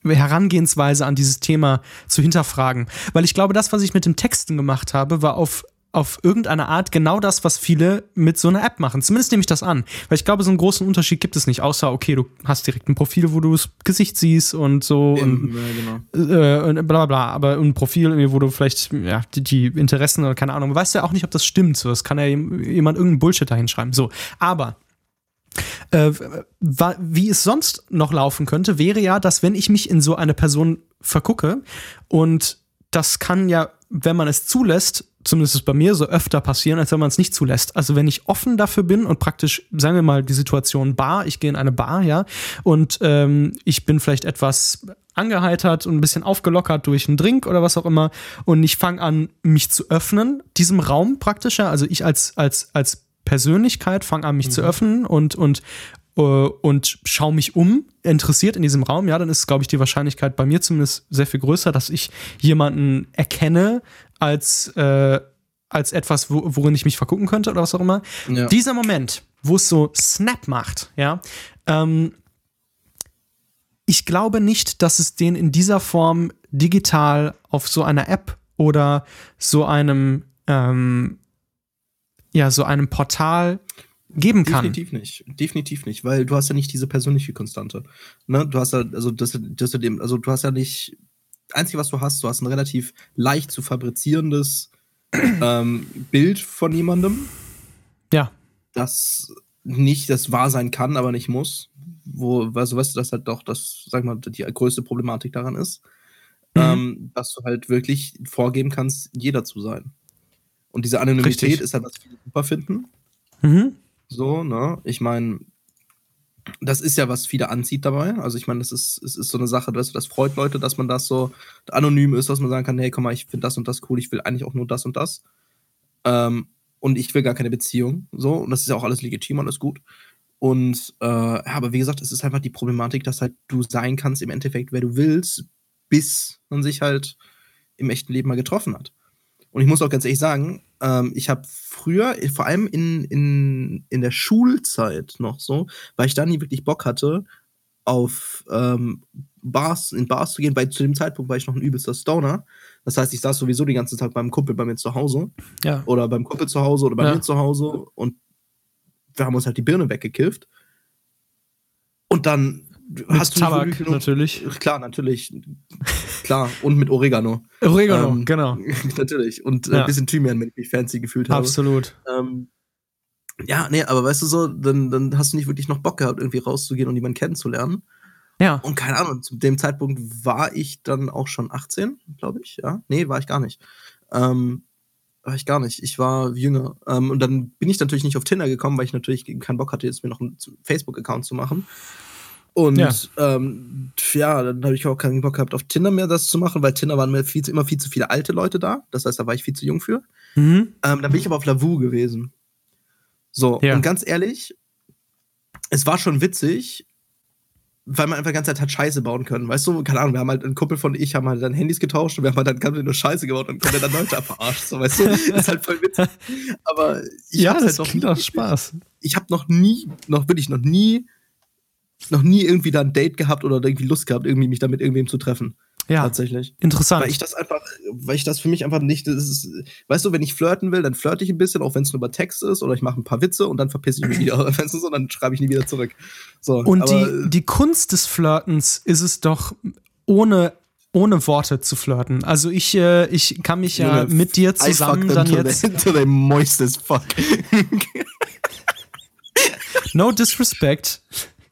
[SPEAKER 1] Herangehensweise an dieses Thema zu hinterfragen. Weil ich glaube, das, was ich mit dem Texten gemacht habe, war auf auf irgendeine Art genau das, was viele mit so einer App machen. Zumindest nehme ich das an. Weil ich glaube, so einen großen Unterschied gibt es nicht, außer, okay, du hast direkt ein Profil, wo du das Gesicht siehst und so Eben, und, ja, genau. äh, und bla bla. Aber ein Profil, wo du vielleicht ja, die, die Interessen oder keine Ahnung, weißt ja auch nicht, ob das stimmt. So, das kann ja jemand irgendeinen Bullshit da hinschreiben. So, aber äh, wie es sonst noch laufen könnte, wäre ja, dass wenn ich mich in so eine Person vergucke und das kann ja, wenn man es zulässt, zumindest ist bei mir so öfter passieren, als wenn man es nicht zulässt. Also wenn ich offen dafür bin und praktisch, sagen wir mal, die Situation Bar, ich gehe in eine Bar, ja, und ähm, ich bin vielleicht etwas angeheitert und ein bisschen aufgelockert durch einen Drink oder was auch immer und ich fange an, mich zu öffnen, diesem Raum praktischer, also ich als, als, als Persönlichkeit fange an, mich mhm. zu öffnen und, und, äh, und schaue mich um, interessiert in diesem Raum, ja, dann ist, glaube ich, die Wahrscheinlichkeit bei mir zumindest sehr viel größer, dass ich jemanden erkenne als, äh, als etwas, wo, worin ich mich vergucken könnte oder was auch immer. Ja. Dieser Moment, wo es so Snap macht, ja, ähm, ich glaube nicht, dass es den in dieser Form digital auf so einer App oder so einem, ähm, ja, so einem Portal geben kann.
[SPEAKER 2] Definitiv nicht. Definitiv nicht, weil du hast ja nicht diese persönliche Konstante. Ne? Du hast ja, also das, das, also du hast ja nicht. Einzige, was du hast, du hast ein relativ leicht zu fabrizierendes (clears throat) ähm, Bild von jemandem.
[SPEAKER 1] Ja.
[SPEAKER 2] Das nicht das wahr sein kann, aber nicht muss. Wo, also weißt du, dass halt doch das, sag mal, die größte Problematik daran ist. Mhm. Ähm, dass du halt wirklich vorgeben kannst, jeder zu sein. Und diese Anonymität Richtig. ist halt, was viele super finden. Mhm. So, ne? Ich meine, das ist ja, was viele anzieht dabei. Also ich meine, das ist, es ist so eine Sache, das, das freut Leute, dass man das so anonym ist, dass man sagen kann, hey, komm mal, ich finde das und das cool, ich will eigentlich auch nur das und das. Ähm, und ich will gar keine Beziehung. So, und das ist ja auch alles legitim, alles gut. Und äh, aber wie gesagt, es ist einfach die Problematik, dass halt du sein kannst im Endeffekt, wer du willst, bis man sich halt im echten Leben mal getroffen hat. Und ich muss auch ganz ehrlich sagen, ähm, ich habe früher, vor allem in, in, in der Schulzeit noch so, weil ich da nie wirklich Bock hatte, auf ähm, Bars, in Bars zu gehen, weil zu dem Zeitpunkt war ich noch ein übelster Stoner. Das heißt, ich saß sowieso den ganzen Tag beim Kumpel bei mir zu Hause. Ja. Oder beim Kumpel zu Hause oder bei ja. mir zu Hause und wir haben uns halt die Birne weggekifft. Und dann
[SPEAKER 1] mit hast du Tabak genug, natürlich.
[SPEAKER 2] Klar, natürlich. Klar, und mit Oregano.
[SPEAKER 1] Oregano, ähm, genau. (laughs)
[SPEAKER 2] natürlich. Und äh, ja. ein bisschen Thymian, wenn ich mich fancy gefühlt habe.
[SPEAKER 1] Absolut.
[SPEAKER 2] Ähm, ja, nee, aber weißt du so, dann, dann hast du nicht wirklich noch Bock gehabt, irgendwie rauszugehen und jemanden kennenzulernen.
[SPEAKER 1] Ja.
[SPEAKER 2] Und keine Ahnung, zu dem Zeitpunkt war ich dann auch schon 18, glaube ich. Ja, nee, war ich gar nicht. Ähm, war ich gar nicht. Ich war jünger. Ähm, und dann bin ich natürlich nicht auf Tinder gekommen, weil ich natürlich keinen Bock hatte, jetzt mir noch einen Facebook-Account zu machen. Und ja, ähm, ja dann habe ich auch keinen Bock gehabt, auf Tinder mehr das zu machen, weil Tinder waren mir viel, immer viel zu viele alte Leute da. Das heißt, da war ich viel zu jung für. Mhm. Ähm, dann bin ich aber auf Lavu gewesen. So, ja. und ganz ehrlich, es war schon witzig, weil man einfach die ganze Zeit hat Scheiße bauen können. Weißt du, keine Ahnung, wir haben halt, ein Kumpel von ich haben halt dann Handys getauscht und wir haben halt dann ganz nur Scheiße gebaut und können dann Leute verarscht. So, weißt du, das (laughs) ist halt voll witzig. Aber ich
[SPEAKER 1] ja, das halt noch nie, Spaß.
[SPEAKER 2] Ich habe noch nie, noch wirklich noch nie noch nie irgendwie da ein Date gehabt oder irgendwie Lust gehabt, irgendwie mich damit irgendwem zu treffen.
[SPEAKER 1] Ja.
[SPEAKER 2] Tatsächlich.
[SPEAKER 1] Interessant.
[SPEAKER 2] Weil ich das einfach, weil ich das für mich einfach nicht, ist, weißt du, wenn ich flirten will, dann flirte ich ein bisschen, auch wenn es nur über Text ist oder ich mache ein paar Witze und dann verpisse ich mich wieder. (laughs) wenn es so, dann schreibe ich nie wieder zurück. So,
[SPEAKER 1] und aber, die, die Kunst des Flirtens ist es doch, ohne ohne Worte zu flirten. Also ich, äh, ich kann mich ja mit dir zusammen dann jetzt. (laughs)
[SPEAKER 2] To the moist as fuck. (laughs)
[SPEAKER 1] no disrespect.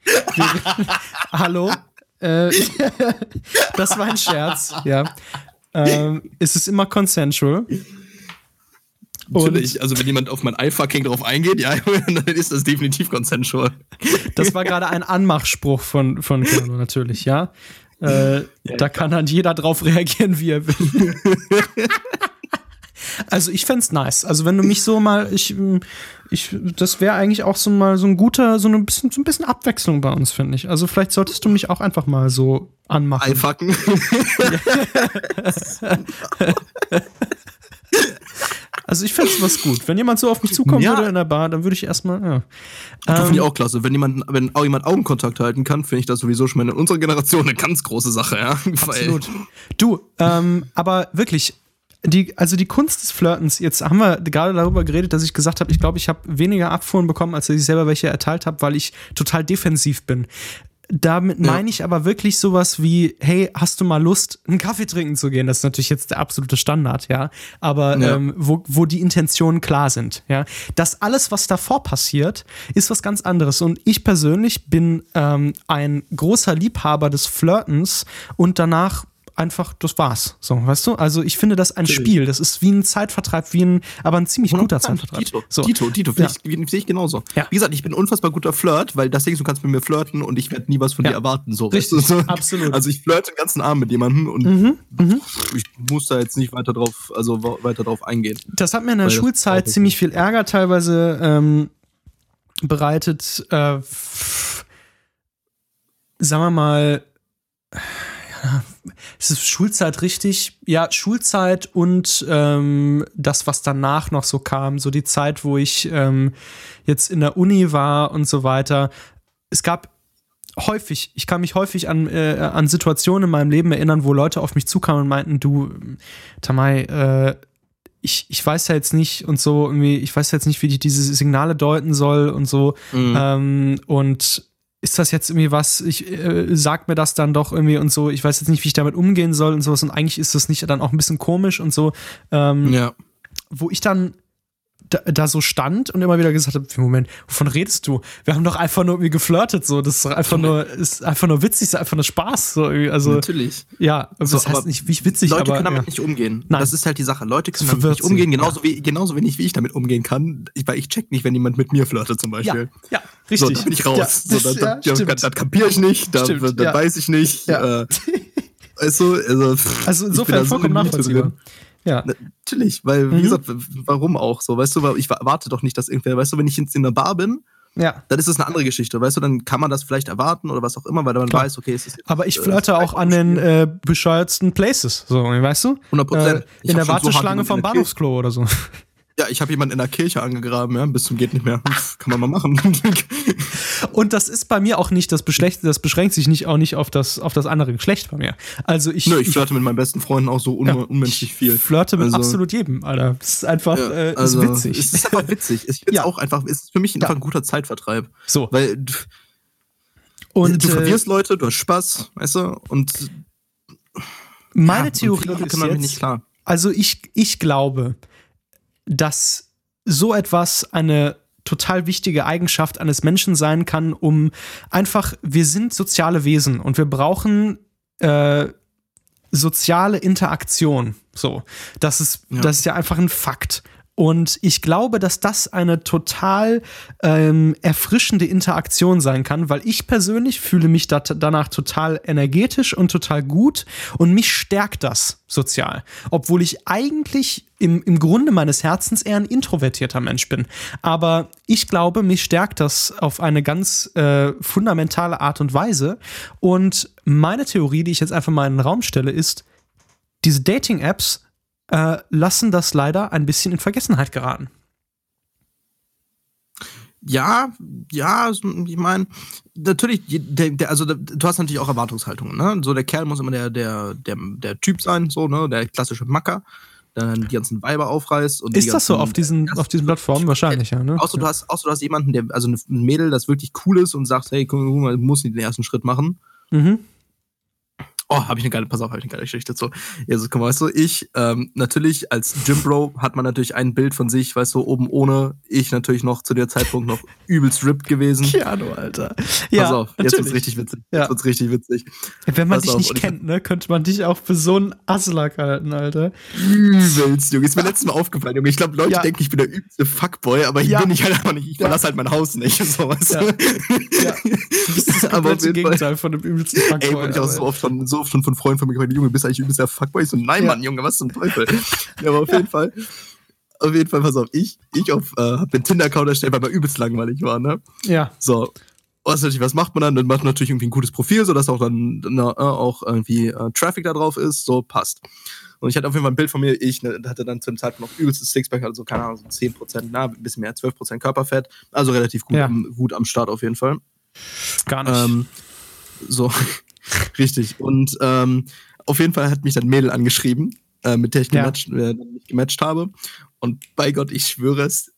[SPEAKER 1] (laughs) Hallo? Äh, (laughs) das war ein Scherz, ja. Ähm, es ist immer consensual.
[SPEAKER 2] Natürlich, also wenn jemand auf mein iFucking drauf eingeht, ja, (laughs) dann ist das definitiv consensual.
[SPEAKER 1] Das war gerade ein Anmachspruch von, von Keanu, natürlich, ja. Äh, ja da kann dann jeder drauf reagieren, wie er will. Also ich fände nice. Also wenn du mich so mal, ich, ich, das wäre eigentlich auch so mal so ein guter, so ein bisschen, so ein bisschen Abwechslung bei uns, finde ich. Also vielleicht solltest du mich auch einfach mal so anmachen.
[SPEAKER 2] Einfacken. (laughs)
[SPEAKER 1] Also ich fände es was gut. Wenn jemand so auf mich zukommen ja. würde in der Bar, dann würde ich erstmal, ja.
[SPEAKER 2] Das ähm, finde ich auch klasse. Wenn jemand, wenn auch jemand Augenkontakt halten kann, finde ich das sowieso schon mal in unserer Generation eine ganz große Sache, ja.
[SPEAKER 1] Absolut. Du, ähm, aber wirklich, die, also die Kunst des Flirtens, jetzt haben wir gerade darüber geredet, dass ich gesagt habe, ich glaube, ich habe weniger Abfuhren bekommen, als ich selber welche erteilt habe, weil ich total defensiv bin damit ja. meine ich aber wirklich sowas wie, hey, hast du mal Lust, einen Kaffee trinken zu gehen? Das ist natürlich jetzt der absolute Standard, ja. Aber ja. Ähm, wo, wo die Intentionen klar sind, ja. Das alles, was davor passiert, ist was ganz anderes. Und ich persönlich bin ähm, ein großer Liebhaber des Flirtens und danach einfach, das war's. So, weißt du? Also ich finde das ein okay. Spiel. Das ist wie ein Zeitvertreib, wie ein, aber ein ziemlich guter Zeitvertreib.
[SPEAKER 2] Tito, so. Tito, Tito, ja. sehe ich genauso. Ja. Wie gesagt, ich bin unfassbar guter Flirt, weil das Ding, du kannst mit mir flirten und ich werde nie was von ja. dir erwarten. So,
[SPEAKER 1] Richtig, weißt du? (laughs) absolut.
[SPEAKER 2] Also ich flirte den ganzen Abend mit jemandem und mhm. Mhm. ich muss da jetzt nicht weiter drauf, also weiter drauf eingehen.
[SPEAKER 1] Das hat mir in der Schulzeit ziemlich viel Ärger teilweise ähm, bereitet. Äh, sagen wir mal, ja, ist es Schulzeit richtig? Ja, Schulzeit und ähm, das, was danach noch so kam, so die Zeit, wo ich ähm, jetzt in der Uni war und so weiter. Es gab häufig, ich kann mich häufig an, äh, an Situationen in meinem Leben erinnern, wo Leute auf mich zukamen und meinten, du, Tamai, äh, ich, ich weiß ja jetzt nicht und so irgendwie, ich weiß jetzt nicht, wie ich diese Signale deuten soll und so. Mhm. Ähm, und ist das jetzt irgendwie was, ich äh, sag mir das dann doch irgendwie und so, ich weiß jetzt nicht, wie ich damit umgehen soll und sowas und eigentlich ist das nicht dann auch ein bisschen komisch und so. Ähm, ja. Wo ich dann da, da, so stand und immer wieder gesagt habe, Moment, wovon redest du? Wir haben doch einfach nur irgendwie geflirtet, so, das ist einfach nur, ist einfach nur witzig, ist einfach nur Spaß, so, also.
[SPEAKER 2] Natürlich.
[SPEAKER 1] Ja, so, das heißt nicht, wie witzig,
[SPEAKER 2] Leute
[SPEAKER 1] aber,
[SPEAKER 2] können damit
[SPEAKER 1] ja.
[SPEAKER 2] nicht umgehen. Nein. Das ist halt die Sache. Leute können damit nicht umgehen, genauso, ja. wie, genauso wenig, wie ich damit umgehen kann, weil ich check nicht, wenn jemand mit mir flirtet, zum Beispiel.
[SPEAKER 1] Ja, ja richtig.
[SPEAKER 2] So, da bin ich raus. Ja, so, da, da, da, das kapiere ich nicht, da, da weiß ich nicht. Äh, (laughs) du, also,
[SPEAKER 1] also insofern vollkommen nachvollziehbar.
[SPEAKER 2] Ja. Natürlich, weil, wie mhm. gesagt, warum auch so? Weißt du, ich erwarte doch nicht, dass irgendwer, weißt du, wenn ich jetzt in der Bar bin, ja. dann ist das eine andere Geschichte, weißt du, dann kann man das vielleicht erwarten oder was auch immer, weil man Klar. weiß, okay, es ist.
[SPEAKER 1] Aber ich flirte äh, auch an den äh, bescheuertsten Places, so, weißt du?
[SPEAKER 2] 100 Prozent.
[SPEAKER 1] Äh, in der Warteschlange so vom Bahnhofsklo oder so.
[SPEAKER 2] Ja, ich habe jemanden in der Kirche angegraben, ja, bis zum geht nicht mehr. Kann man mal machen. (laughs)
[SPEAKER 1] Und das ist bei mir auch nicht das Beschlecht, das beschränkt sich nicht auch nicht auf das auf das andere Geschlecht bei mir. Also ich
[SPEAKER 2] Nö, ich flirte mit meinen besten Freunden auch so un ja, unmenschlich viel.
[SPEAKER 1] Ich flirte mit also, absolut jedem, Alter. Das ist einfach ja, äh, also, ist witzig.
[SPEAKER 2] Es ist einfach witzig. (laughs) Ich finde ja. auch einfach es ist für mich einfach ein guter Zeitvertreib.
[SPEAKER 1] So.
[SPEAKER 2] Weil und du äh, verwirrst Leute, du hast Spaß, weißt du? Und
[SPEAKER 1] meine Theorie ist jetzt, nicht klar. Also ich ich glaube, dass so etwas eine total wichtige Eigenschaft eines Menschen sein kann, um einfach, wir sind soziale Wesen und wir brauchen äh, soziale Interaktion. So, das ist, ja. das ist ja einfach ein Fakt. Und ich glaube, dass das eine total ähm, erfrischende Interaktion sein kann, weil ich persönlich fühle mich da danach total energetisch und total gut und mich stärkt das sozial. Obwohl ich eigentlich im, im Grunde meines Herzens eher ein introvertierter Mensch bin. Aber ich glaube, mich stärkt das auf eine ganz äh, fundamentale Art und Weise. Und meine Theorie, die ich jetzt einfach mal in den Raum stelle, ist, diese Dating-Apps äh, lassen das leider ein bisschen in Vergessenheit geraten.
[SPEAKER 2] Ja, ja, ich meine, natürlich, der, der, also du hast natürlich auch Erwartungshaltungen, ne? So der Kerl muss immer der, der, der, der Typ sein, so, ne? Der klassische Macker, der dann die ganzen Weiber aufreißt. Und
[SPEAKER 1] ist das so auf diesen, auf diesen Plattformen? Wahrscheinlich, ja, ne?
[SPEAKER 2] Außer, Du hast, außer du hast jemanden, der, also ein Mädel, das wirklich cool ist und sagt, hey, guck mal, du musst nicht den ersten Schritt machen. Mhm. Oh, habe ich eine geile, pass auf, habe ich eine geile Geschichte dazu. Jesus, komm, weißt du, ich, ähm, natürlich als Gymbro hat man natürlich ein Bild von sich, weißt du, oben ohne, ich natürlich noch zu der Zeitpunkt noch (laughs) übelst ripped gewesen.
[SPEAKER 1] Keanu, Alter.
[SPEAKER 2] Ja, pass auf, natürlich. jetzt wird's richtig witzig. Ja. Jetzt wird's richtig witzig.
[SPEAKER 1] Wenn man pass dich auf, nicht kennt, ne, könnte man dich auch für so einen Aslak halten, Alter.
[SPEAKER 2] Übelst, Junge. Ist mir letztes Mal aufgefallen, Junge. Ich glaube, Leute ja. denken, ich bin der übelste Fuckboy, aber hier ja. bin ich halt einfach nicht. Ich verlasse halt mein Haus nicht. (laughs) So, weißt du? ja.
[SPEAKER 1] Du bist das (laughs) komplette Gegenteil von dem übelsten Fuckboy.
[SPEAKER 2] Ey, ich auch so oft schon so oft schon von Freunden von mir gefragt, Junge, bist du eigentlich übelst der Fuckboy? Ich so, nein, ja. Mann, Junge, was zum Teufel? ja, aber auf jeden Fall, auf jeden Fall, pass auf, ich, ich auf, äh, hab den Tinder-Account erstellt, weil mir übelst langweilig war, ne?
[SPEAKER 1] Ja.
[SPEAKER 2] So. Was natürlich, was macht man dann? Dann macht man natürlich irgendwie ein gutes Profil, sodass auch dann na, äh, auch irgendwie äh, Traffic da drauf ist, so passt. Und ich hatte auf jeden Fall ein Bild von mir, ich ne, hatte dann zum Zeitpunkt noch übelstes Sixpack, also keine Ahnung, so 10%, na, ein bisschen mehr, 12% Körperfett, also relativ gut, ja. am, gut am Start auf jeden Fall.
[SPEAKER 1] Gar nicht.
[SPEAKER 2] Ähm, so, (laughs) richtig. Und ähm, auf jeden Fall hat mich dann Mädel angeschrieben, äh, mit der ich ja. gematcht, äh, gematcht habe. Und bei Gott, ich schwöre es,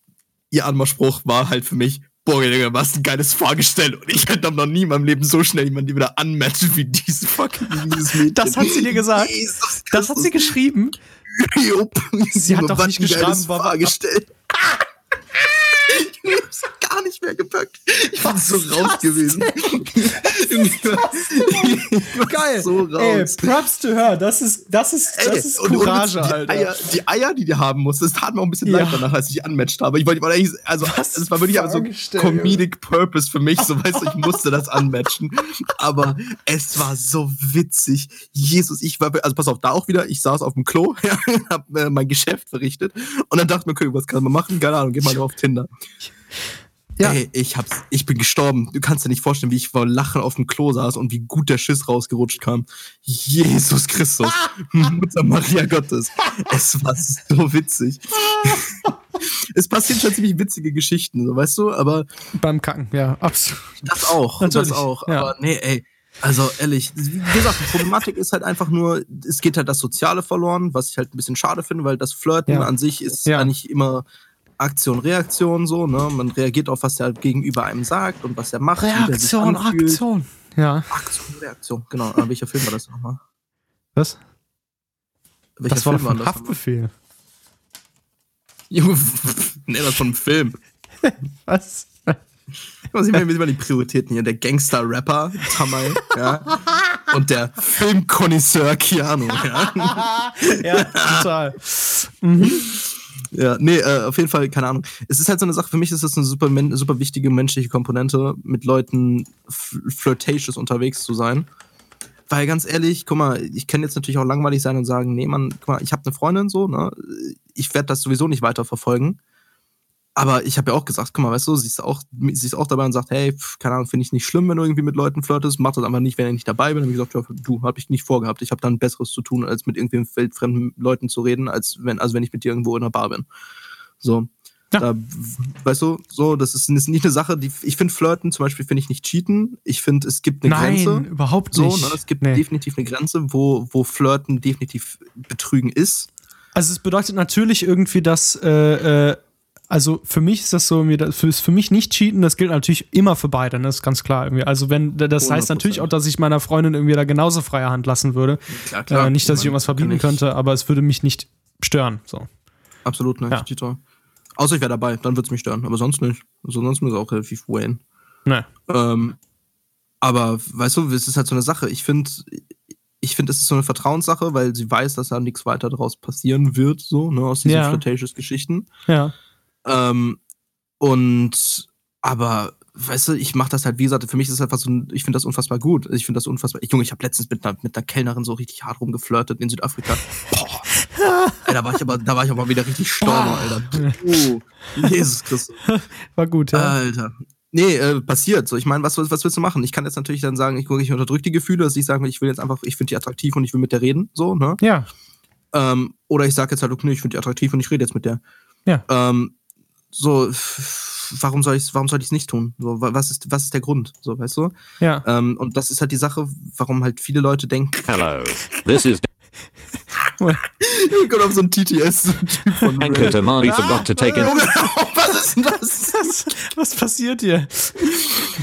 [SPEAKER 2] ihr Anmachspruch war halt für mich, boah, Digga, was ein geiles vorgestellt. Und ich hätte noch nie in meinem Leben so schnell jemanden wieder anmatchen wie diese fucking dieses (laughs)
[SPEAKER 1] Mädchen. Das hat sie dir gesagt. Jesus das hat sie geschrieben. (laughs)
[SPEAKER 2] Jupp.
[SPEAKER 1] Sie hat doch nicht geschrieben,
[SPEAKER 2] war (laughs) gestellt gar nicht mehr gepackt. Ich bin so raus gewesen.
[SPEAKER 1] Geil. (laughs) So raus. Ey, Props to her. Das ist, das ist, das Ey, ist Courage,
[SPEAKER 2] und, und die
[SPEAKER 1] Alter.
[SPEAKER 2] Eier, die Eier, die die haben muss, das tat mir auch ein bisschen ja. leid danach, als ich unmatched habe. Ich wollte, eigentlich, also, es war wirklich so Comedic Purpose für mich, so weißt du, ich musste das unmatchen. Aber es war so witzig. Jesus, ich war, also pass auf, da auch wieder, ich saß auf dem Klo, ja, (laughs) hab äh, mein Geschäft verrichtet und dann dachte ich mir, okay, was kann man machen? Keine Ahnung, geh mal nur auf Tinder. (laughs) Ja. Ey, ich hab's, ich bin gestorben. Du kannst dir nicht vorstellen, wie ich vor Lachen auf dem Klo saß und wie gut der Schiss rausgerutscht kam. Jesus Christus, (laughs) Mutter Maria Gottes. Es war so witzig. (laughs) es passieren schon ziemlich witzige Geschichten, so, weißt du, aber.
[SPEAKER 1] Beim Kacken, ja, absolut.
[SPEAKER 2] Das auch, Natürlich. das auch. Ja. Aber nee, ey. Also ehrlich, wie gesagt, die Problematik ist halt einfach nur, es geht halt das Soziale verloren, was ich halt ein bisschen schade finde, weil das Flirten ja. an sich ist ja. eigentlich immer Aktion, Reaktion so, ne? Man reagiert auf, was der Gegenüber einem sagt und was er macht.
[SPEAKER 1] Reaktion, Aktion. Ja.
[SPEAKER 2] Aktion, Reaktion, genau. Aber welcher Film war das nochmal?
[SPEAKER 1] Was?
[SPEAKER 2] Welcher
[SPEAKER 1] das Film war, war das Haftbefehl.
[SPEAKER 2] Junge, (laughs) nee, das von einem Film. (laughs)
[SPEAKER 1] was?
[SPEAKER 2] Was ich meine, immer die Prioritäten hier. Der Gangster-Rapper Tamay, (laughs) ja. Und der Filmkonnoisseur Keanu,
[SPEAKER 1] ja. ja, total. Mhm.
[SPEAKER 2] Ja, nee, äh, auf jeden Fall, keine Ahnung. Es ist halt so eine Sache, für mich ist das eine super, super wichtige menschliche Komponente, mit Leuten flirtatious unterwegs zu sein. Weil ganz ehrlich, guck mal, ich kann jetzt natürlich auch langweilig sein und sagen, nee, Mann, guck mal, ich habe eine Freundin so, ne? Ich werde das sowieso nicht weiter verfolgen. Aber ich habe ja auch gesagt, guck mal, weißt du, sie ist auch, sie ist auch dabei und sagt, hey, pf, keine Ahnung, finde ich nicht schlimm, wenn du irgendwie mit Leuten flirtest, mach das einfach nicht, wenn ich nicht dabei bin. Dann habe ich gesagt, ja, du, habe ich nicht vorgehabt. Ich habe dann Besseres zu tun, als mit irgendwie weltfremden Leuten zu reden, als wenn, also wenn ich mit dir irgendwo in der Bar bin. So. Ja. Da, weißt du, so, das ist, ist nicht eine Sache, die ich finde Flirten zum Beispiel finde ich nicht cheaten. Ich finde, es gibt eine
[SPEAKER 1] Nein,
[SPEAKER 2] Grenze.
[SPEAKER 1] überhaupt nicht.
[SPEAKER 2] So, ne, es gibt nee. definitiv eine Grenze, wo, wo Flirten definitiv Betrügen ist.
[SPEAKER 1] Also es bedeutet natürlich irgendwie, dass äh, äh, also für mich ist das so, für, für mich nicht cheaten, das gilt natürlich immer für beide, ne? das ist ganz klar irgendwie. Also wenn, das 100%. heißt natürlich auch, dass ich meiner Freundin irgendwie da genauso freie Hand lassen würde. Klar, klar. Äh, nicht, dass ich irgendwas verbieten könnte, aber es würde mich nicht stören. So.
[SPEAKER 2] Absolut nicht, ja. Cheater. Außer ich wäre dabei, dann würde es mich stören, aber sonst nicht. Also sonst ist es auch relativ Wayne.
[SPEAKER 1] Ne.
[SPEAKER 2] Ähm, aber weißt du, es ist halt so eine Sache. Ich finde, ich finde, es ist so eine Vertrauenssache, weil sie weiß, dass da nichts weiter daraus passieren wird, so, ne, aus diesen ja. flirtatious Geschichten.
[SPEAKER 1] Ja.
[SPEAKER 2] Ähm, und aber weißt du, ich mache das halt, wie gesagt, für mich ist es einfach so, ich finde das unfassbar gut. Ich finde das unfassbar. Ich, Junge, ich habe letztens mit einer, mit einer Kellnerin so richtig hart rumgeflirtet in Südafrika. Boah. (laughs) Ey, da war ich aber, da war ich aber wieder richtig stormer, Alter. Oh, Jesus Christus. (laughs)
[SPEAKER 1] War gut, ja.
[SPEAKER 2] Alter. Nee, äh, passiert. So, ich meine, was, was willst du machen? Ich kann jetzt natürlich dann sagen, ich, ich unterdrücke die Gefühle, dass ich sage, ich will jetzt einfach, ich finde die attraktiv und ich will mit der reden, so, ne?
[SPEAKER 1] Ja.
[SPEAKER 2] Ähm, oder ich sage jetzt halt, okay, ich finde die attraktiv und ich rede jetzt mit der.
[SPEAKER 1] Ja.
[SPEAKER 2] Ähm, so, warum soll ich warum soll ich es nicht tun? So, was ist was ist der Grund? So, weißt du?
[SPEAKER 1] Ja.
[SPEAKER 2] Ähm, und das ist halt die Sache, warum halt viele Leute denken.
[SPEAKER 3] Hello, this is.
[SPEAKER 2] Ich komme auf so ein TTS-Typ von
[SPEAKER 3] Anchor Tamari forgot to take it. (laughs)
[SPEAKER 2] Was ist denn das?
[SPEAKER 1] Was passiert hier?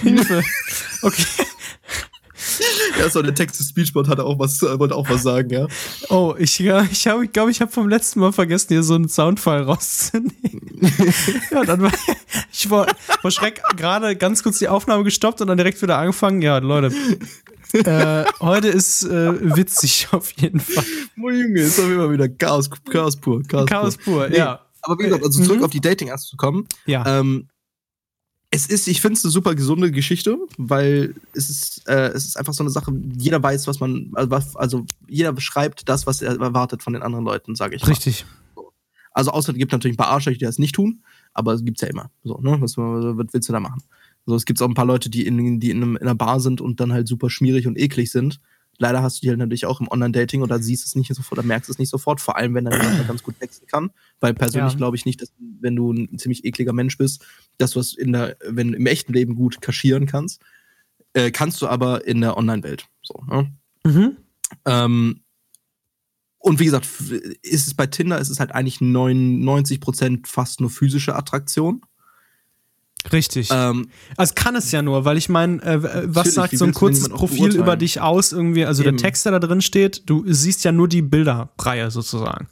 [SPEAKER 1] Hilfe. Okay. (laughs)
[SPEAKER 2] Ja, so der Text-to-Speech-Bot hatte auch was, wollte auch was sagen, ja.
[SPEAKER 1] Oh, ich, ja, ich glaube, ich, glaub, ich habe vom letzten Mal vergessen, hier so einen Soundfile rauszunehmen. (laughs) ja, dann war (laughs) ich vor, vor Schreck gerade ganz kurz die Aufnahme gestoppt und dann direkt wieder angefangen. Ja, Leute. Äh, heute ist äh, witzig auf jeden Fall.
[SPEAKER 2] Moin Junge, ist doch immer wieder Chaos, Chaos pur.
[SPEAKER 1] Chaos, Chaos pur, pur nee, ja.
[SPEAKER 2] Aber wie gesagt, also zurück mhm. auf die Dating-Apps zu kommen.
[SPEAKER 1] Ja.
[SPEAKER 2] Ähm, es ist, ich finde es eine super gesunde Geschichte, weil es ist, äh, es ist einfach so eine Sache, jeder weiß, was man, also, also jeder beschreibt das, was er erwartet von den anderen Leuten, sage ich.
[SPEAKER 1] Richtig.
[SPEAKER 2] Mal. Also außer es gibt natürlich ein paar Arschlöcher, die das nicht tun, aber es gibt's ja immer. So, ne? Was, was willst du da machen? So, es gibt auch ein paar Leute, die in, die in, einem, in einer Bar sind und dann halt super schmierig und eklig sind. Leider hast du die halt natürlich auch im Online-Dating oder siehst es nicht sofort oder merkst es nicht sofort, vor allem wenn dann jemand (clears throat) ganz gut wechseln kann. Weil persönlich ja. glaube ich nicht, dass wenn du ein ziemlich ekliger Mensch bist, dass du es in der, wenn im echten Leben gut kaschieren kannst. Äh, kannst du aber in der Online-Welt. So, ne? mhm. ähm, und wie gesagt, ist es bei Tinder, ist es halt eigentlich 99% fast nur physische Attraktion.
[SPEAKER 1] Richtig. Ähm, also kann es ja nur, weil ich meine, äh, was sagt so ein kurzes Profil über dich aus irgendwie? Also Eben. der Text, der da drin steht, du siehst ja nur die Bilderreihe sozusagen.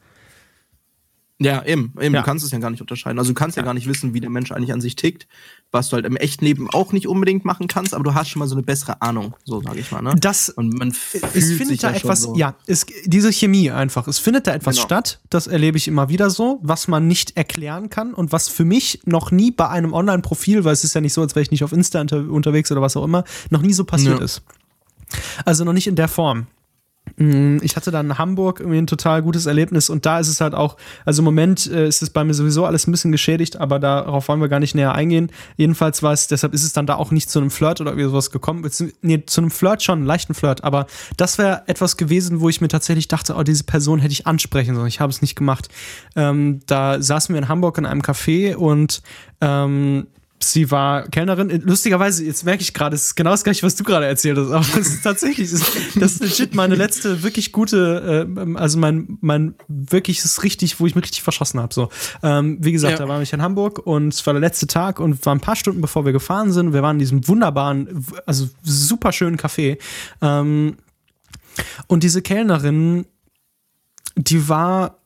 [SPEAKER 2] Ja, eben. eben. Ja. Du kannst es ja gar nicht unterscheiden. Also du kannst ja. ja. gar nicht wissen, wie der Mensch eigentlich an sich tickt, was du halt im echten Leben auch nicht unbedingt machen kannst, aber du hast schon mal so eine bessere Ahnung, so sage ich mal. Ne?
[SPEAKER 1] Das, Und man es findet da etwas, so. ja, es, diese Chemie einfach. Es findet da etwas genau. statt, das erlebe ich immer wieder so, was man nicht erklären kann und was für mich noch nie bei einem Online-Profil, weil es ist ja nicht so, als wäre ich nicht auf Insta unter, unterwegs oder was auch immer, noch nie so passiert ja. ist. Also noch nicht in der Form. Mm, ich hatte dann in Hamburg irgendwie ein total gutes Erlebnis und da ist es halt auch, also im Moment äh, ist es bei mir sowieso alles ein bisschen geschädigt, aber darauf wollen wir gar nicht näher eingehen. Jedenfalls war es, deshalb ist es dann da auch nicht zu einem Flirt oder irgendwie sowas gekommen. Nee, zu einem Flirt schon, einen leichten Flirt, aber das wäre etwas gewesen, wo ich mir tatsächlich dachte, oh, diese Person hätte ich ansprechen sollen. Ich habe es nicht gemacht. Ähm, da saßen wir in Hamburg in einem Café und ähm, sie war Kellnerin. Lustigerweise, jetzt merke ich gerade, es ist genau das gleiche, was du gerade erzählt hast. Aber es ist tatsächlich, das ist legit meine letzte wirklich gute, äh, also mein, mein wirkliches richtig, wo ich mich richtig verschossen habe. So, ähm, wie gesagt, ja. da war ich in Hamburg und es war der letzte Tag und war ein paar Stunden bevor wir gefahren sind. Wir waren in diesem wunderbaren, also super schönen Café. Ähm, und diese Kellnerin, die war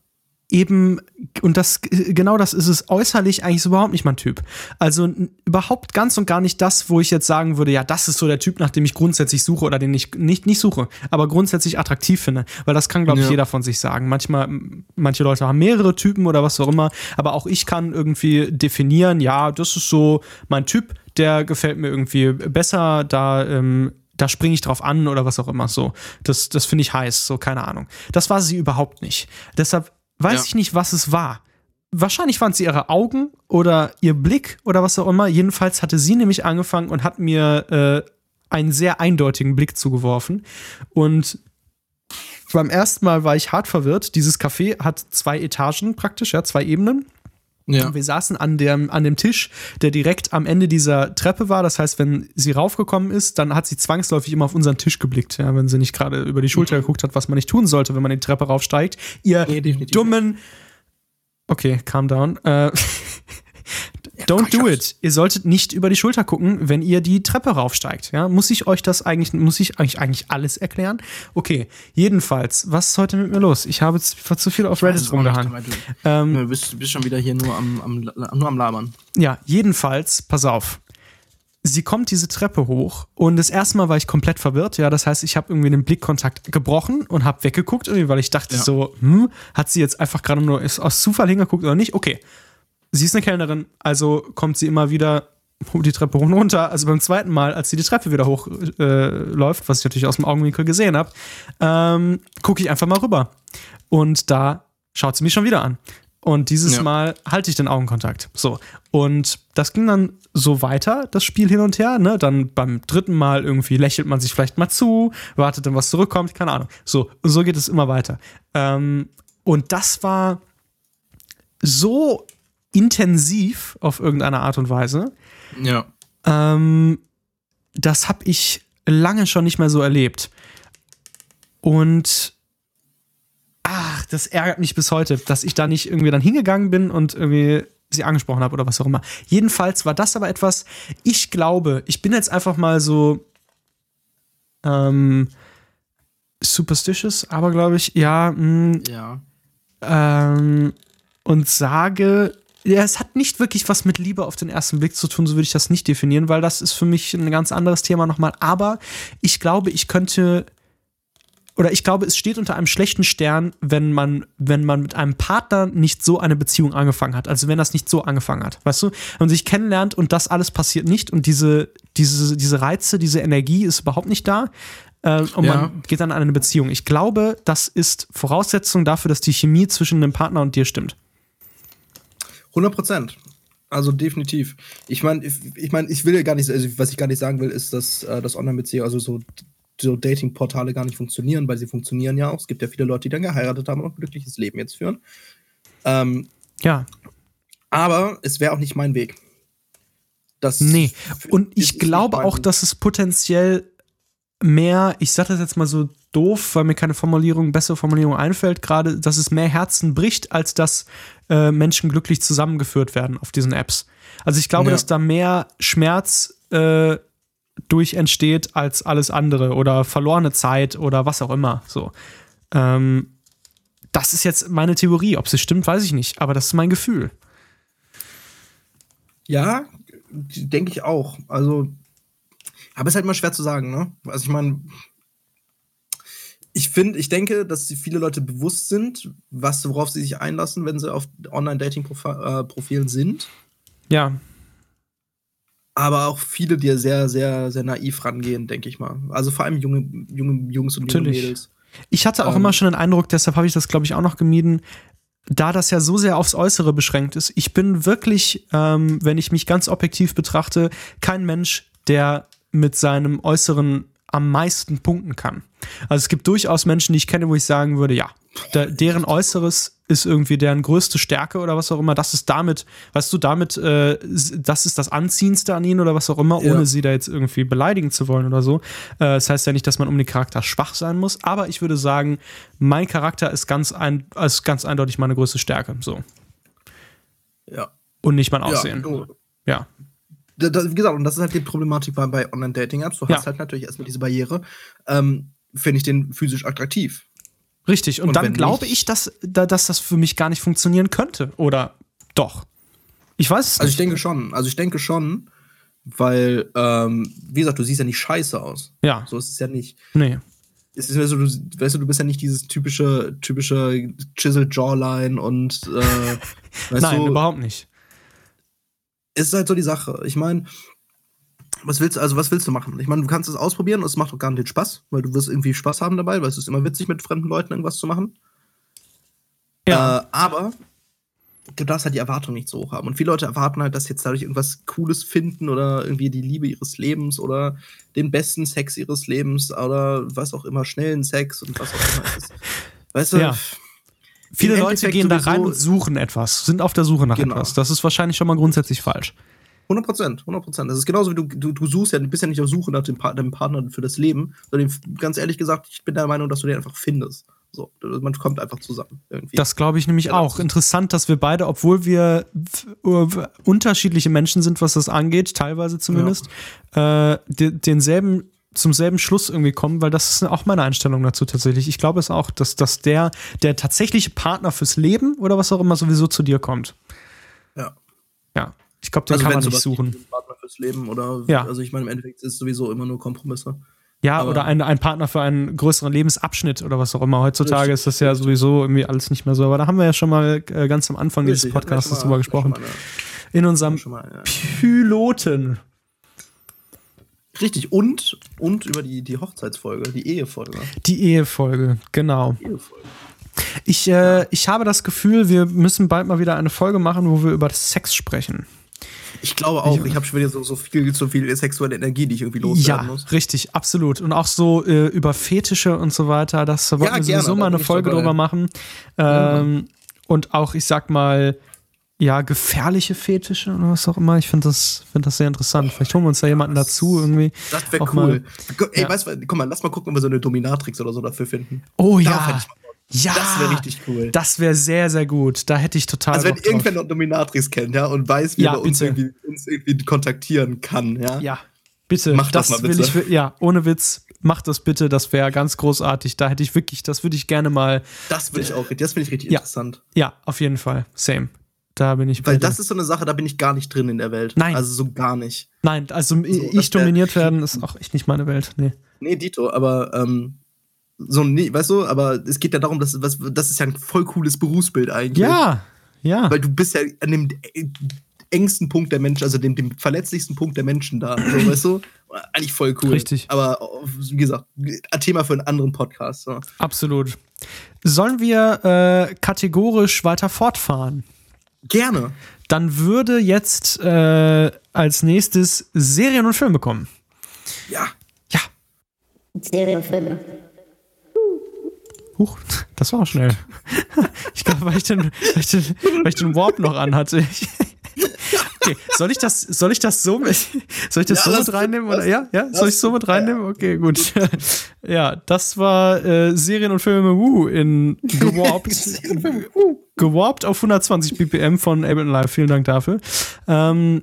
[SPEAKER 1] eben, und das, genau das ist es, äußerlich eigentlich so überhaupt nicht mein Typ. Also überhaupt ganz und gar nicht das, wo ich jetzt sagen würde, ja, das ist so der Typ, nach dem ich grundsätzlich suche oder den ich nicht, nicht suche, aber grundsätzlich attraktiv finde. Weil das kann, glaube ich, ja. jeder von sich sagen. Manchmal, manche Leute haben mehrere Typen oder was auch immer, aber auch ich kann irgendwie definieren, ja, das ist so mein Typ, der gefällt mir irgendwie besser, da, ähm, da springe ich drauf an oder was auch immer so. Das, das finde ich heiß, so keine Ahnung. Das war sie überhaupt nicht. Deshalb Weiß ja. ich nicht, was es war. Wahrscheinlich waren es ihre Augen oder ihr Blick oder was auch immer. Jedenfalls hatte sie nämlich angefangen und hat mir äh, einen sehr eindeutigen Blick zugeworfen. Und beim ersten Mal war ich hart verwirrt. Dieses Café hat zwei Etagen praktisch, ja, zwei Ebenen. Ja. Wir saßen an dem, an dem Tisch, der direkt am Ende dieser Treppe war. Das heißt, wenn sie raufgekommen ist, dann hat sie zwangsläufig immer auf unseren Tisch geblickt. Ja, wenn sie nicht gerade über die Schulter mhm. geguckt hat, was man nicht tun sollte, wenn man die Treppe raufsteigt. Ihr nee, dummen. Okay, calm down. Äh, (laughs) Don't do it. Ihr solltet nicht über die Schulter gucken, wenn ihr die Treppe raufsteigt. Ja, muss ich euch das eigentlich, muss ich euch eigentlich alles erklären? Okay, jedenfalls, was ist heute mit mir los? Ich habe zu viel auf Reddit rumgehangen.
[SPEAKER 2] Ähm, du bist, bist, schon wieder hier nur am, am, nur am Labern.
[SPEAKER 1] Ja, jedenfalls, pass auf. Sie kommt diese Treppe hoch und das erste Mal war ich komplett verwirrt. Ja, das heißt, ich habe irgendwie den Blickkontakt gebrochen und habe weggeguckt, irgendwie, weil ich dachte ja. so, hm, hat sie jetzt einfach gerade nur aus Zufall hingeguckt oder nicht? Okay, sie ist eine Kellnerin, also kommt sie immer wieder die Treppe und runter. Also beim zweiten Mal, als sie die Treppe wieder hochläuft, äh, was ich natürlich aus dem Augenwinkel gesehen habe, ähm, gucke ich einfach mal rüber. Und da schaut sie mich schon wieder an. Und dieses ja. Mal halte ich den Augenkontakt. So. Und das ging dann so weiter, das Spiel hin und her. Ne? Dann beim dritten Mal irgendwie lächelt man sich vielleicht mal zu, wartet dann, was zurückkommt, keine Ahnung. So, so geht es immer weiter. Ähm, und das war so intensiv auf irgendeine Art und Weise.
[SPEAKER 2] Ja.
[SPEAKER 1] Ähm, das habe ich lange schon nicht mehr so erlebt. Und ach, das ärgert mich bis heute, dass ich da nicht irgendwie dann hingegangen bin und irgendwie sie angesprochen habe oder was auch immer. Jedenfalls war das aber etwas, ich glaube, ich bin jetzt einfach mal so ähm, superstitious, aber glaube ich, ja, mh,
[SPEAKER 2] ja.
[SPEAKER 1] Ähm, und sage, ja, es hat nicht wirklich was mit Liebe auf den ersten Blick zu tun, so würde ich das nicht definieren, weil das ist für mich ein ganz anderes Thema nochmal. Aber ich glaube, ich könnte oder ich glaube, es steht unter einem schlechten Stern, wenn man, wenn man mit einem Partner nicht so eine Beziehung angefangen hat. Also wenn das nicht so angefangen hat. Weißt du? Wenn man sich kennenlernt und das alles passiert nicht und diese, diese, diese Reize, diese Energie ist überhaupt nicht da. Äh, und ja. man geht dann an eine Beziehung. Ich glaube, das ist Voraussetzung dafür, dass die Chemie zwischen dem Partner und dir stimmt.
[SPEAKER 2] 100 Prozent. Also definitiv. Ich meine, ich, ich, mein, ich will ja gar nicht, also was ich gar nicht sagen will, ist, dass äh, das Online-Beziehung, also so, so Dating-Portale gar nicht funktionieren, weil sie funktionieren ja auch. Es gibt ja viele Leute, die dann geheiratet haben und ein glückliches Leben jetzt führen. Ähm,
[SPEAKER 1] ja.
[SPEAKER 2] Aber es wäre auch nicht mein Weg.
[SPEAKER 1] Das nee, und ich glaube auch, dass es potenziell mehr, ich sage das jetzt mal so doof, weil mir keine Formulierung, bessere Formulierung einfällt, gerade, dass es mehr Herzen bricht, als dass äh, Menschen glücklich zusammengeführt werden auf diesen Apps. Also ich glaube, ja. dass da mehr Schmerz äh, durch entsteht als alles andere oder verlorene Zeit oder was auch immer. So. Ähm, das ist jetzt meine Theorie. Ob es stimmt, weiß ich nicht, aber das ist mein Gefühl.
[SPEAKER 2] Ja, denke ich auch. Also, aber es ist halt mal schwer zu sagen, ne? Also ich meine, ich finde, ich denke, dass viele Leute bewusst sind, was, worauf sie sich einlassen, wenn sie auf Online-Dating-Profilen sind.
[SPEAKER 1] Ja.
[SPEAKER 2] Aber auch viele, die sehr, sehr, sehr naiv rangehen, denke ich mal. Also vor allem junge, junge Jungs und
[SPEAKER 1] junge Mädels. Ich hatte auch ähm, immer schon den Eindruck, deshalb habe ich das, glaube ich, auch noch gemieden, da das ja so sehr aufs Äußere beschränkt ist. Ich bin wirklich, ähm, wenn ich mich ganz objektiv betrachte, kein Mensch, der mit seinem Äußeren am meisten punkten kann. Also es gibt durchaus Menschen, die ich kenne, wo ich sagen würde, ja, der, deren Äußeres ist irgendwie deren größte Stärke oder was auch immer. Das ist damit, weißt du, damit, äh, das ist das Anziehendste an ihnen oder was auch immer, ja. ohne sie da jetzt irgendwie beleidigen zu wollen oder so. Äh, das heißt ja nicht, dass man um den Charakter schwach sein muss, aber ich würde sagen, mein Charakter ist ganz, ein, ist ganz eindeutig meine größte Stärke. So.
[SPEAKER 2] Ja.
[SPEAKER 1] Und nicht mein Aussehen. Ja. ja
[SPEAKER 2] das, wie gesagt, und das ist halt die Problematik bei, bei Online-Dating-Apps. Du ja. hast halt natürlich erstmal diese Barriere. Ähm, Finde ich den physisch attraktiv.
[SPEAKER 1] Richtig, und, und dann glaube ich, dass, dass das für mich gar nicht funktionieren könnte. Oder doch? Ich weiß es
[SPEAKER 2] Also ich denke schon. Also ich denke schon, weil, ähm, wie gesagt, du siehst ja nicht scheiße aus.
[SPEAKER 1] Ja.
[SPEAKER 2] So ist es ja nicht.
[SPEAKER 1] Nee.
[SPEAKER 2] Es ist, weißt, du, du, weißt du, du bist ja nicht dieses typische, typische Chiseled Jawline und äh, (laughs)
[SPEAKER 1] Nein, du, überhaupt nicht
[SPEAKER 2] ist halt so die Sache. Ich meine, was willst du, also was willst du machen? Ich meine, du kannst es ausprobieren und es macht auch gar nicht Spaß, weil du wirst irgendwie Spaß haben dabei, weil es ist immer witzig, mit fremden Leuten irgendwas zu machen. Ja. Äh, aber du darfst halt die Erwartung nicht so hoch haben. Und viele Leute erwarten halt, dass jetzt dadurch irgendwas Cooles finden oder irgendwie die Liebe ihres Lebens oder den besten Sex ihres Lebens oder was auch immer, schnellen Sex und was auch immer ist. Weißt du?
[SPEAKER 1] Ja. Viele Leute gehen da rein und suchen etwas, sind auf der Suche nach genau. etwas. Das ist wahrscheinlich schon mal grundsätzlich falsch.
[SPEAKER 2] 100 Prozent, 100 Prozent. Das ist genauso wie du, du, du suchst ja, du bist ja nicht auf Suche nach dem, deinem Partner für das Leben, sondern ganz ehrlich gesagt, ich bin der Meinung, dass du den einfach findest. So, man kommt einfach zusammen. Irgendwie.
[SPEAKER 1] Das glaube ich nämlich ja, auch. Interessant, dass wir beide, obwohl wir unterschiedliche Menschen sind, was das angeht, teilweise zumindest, ja. äh, denselben zum selben Schluss irgendwie kommen, weil das ist auch meine Einstellung dazu tatsächlich. Ich glaube es auch, dass, dass der, der tatsächliche Partner fürs Leben oder was auch immer sowieso zu dir kommt.
[SPEAKER 2] Ja.
[SPEAKER 1] Ja. Ich glaube, den also kann man nicht suchen.
[SPEAKER 2] Partner fürs Leben oder,
[SPEAKER 1] ja.
[SPEAKER 2] also ich meine, im Endeffekt ist es sowieso immer nur Kompromisse.
[SPEAKER 1] Ja, Aber oder ein, ein Partner für einen größeren Lebensabschnitt oder was auch immer. Heutzutage richtig. ist das ja sowieso irgendwie alles nicht mehr so. Aber da haben wir ja schon mal äh, ganz am Anfang richtig, dieses Podcasts drüber gesprochen. Mal, In unserem mal, ja. Piloten.
[SPEAKER 2] Richtig, und, und über die, die Hochzeitsfolge, die Ehefolge.
[SPEAKER 1] Die Ehefolge, genau. Die Ehefolge. Ich, äh, ich habe das Gefühl, wir müssen bald mal wieder eine Folge machen, wo wir über Sex sprechen.
[SPEAKER 2] Ich glaube auch, ich, ich habe schon wieder so, so, viel, so viel sexuelle Energie, die ich irgendwie loswerden
[SPEAKER 1] ja, muss. Ja, richtig, absolut. Und auch so äh, über Fetische und so weiter, das wollten ja, wir sowieso mal eine Folge drüber machen. Ähm, ja. Und auch, ich sag mal, ja, gefährliche Fetische oder was auch immer. Ich finde das, find das sehr interessant. Vielleicht holen wir uns da jemanden dazu irgendwie.
[SPEAKER 2] Das wäre cool. Mal, Ey, ja. weißt du, guck mal, lass mal gucken, ob wir so eine Dominatrix oder so dafür finden.
[SPEAKER 1] Oh Darauf ja. Ja, das wäre richtig cool. Das wäre sehr, sehr gut. Da hätte ich total.
[SPEAKER 2] Also, wenn irgendwer noch Dominatrix kennt, ja, und weiß, wie ja, er uns irgendwie, uns irgendwie, kontaktieren kann, ja.
[SPEAKER 1] Ja, bitte.
[SPEAKER 2] Mach das, das mal bitte.
[SPEAKER 1] Will ich, ja, ohne Witz. Mach das bitte, das wäre ganz großartig. Da hätte ich wirklich, das würde ich gerne mal.
[SPEAKER 2] Das würde ich auch, das finde ich richtig
[SPEAKER 1] ja,
[SPEAKER 2] interessant.
[SPEAKER 1] Ja, auf jeden Fall. Same. Da bin ich
[SPEAKER 2] Weil das ist so eine Sache, da bin ich gar nicht drin in der Welt.
[SPEAKER 1] Nein.
[SPEAKER 2] Also so gar nicht.
[SPEAKER 1] Nein, also so, ich dominiert werden ist auch echt nicht meine Welt. Nee.
[SPEAKER 2] Nee, Dito, aber ähm, So, nee, weißt du, aber es geht ja darum, dass was, das ist ja ein voll cooles Berufsbild eigentlich.
[SPEAKER 1] Ja, ja.
[SPEAKER 2] Weil du bist ja an dem engsten Punkt der Menschen, also dem, dem verletzlichsten Punkt der Menschen da. So, (laughs) weißt du? Eigentlich voll cool.
[SPEAKER 1] Richtig.
[SPEAKER 2] Aber wie gesagt, ein Thema für einen anderen Podcast. So.
[SPEAKER 1] Absolut. Sollen wir äh, kategorisch weiter fortfahren?
[SPEAKER 2] Gerne.
[SPEAKER 1] Dann würde jetzt äh, als nächstes Serien und Filme kommen.
[SPEAKER 2] Ja.
[SPEAKER 1] Ja. Serien und Filme. Huch, das war auch schnell. (laughs) Ich glaube, weil, ich den, weil, ich den, weil ich den Warp noch anhatte. (laughs) (laughs) Okay, soll ich das, soll ich das so mit, (laughs) soll ich das ja, so mit reinnehmen? Oder? Ja, ja, soll ich so mit reinnehmen? Okay, gut. (laughs) Ja, das war äh, Serien und Filme Woo in Gewarpt. (laughs) gewarpt auf 120 BPM von Ableton Live. Vielen Dank dafür. Ähm,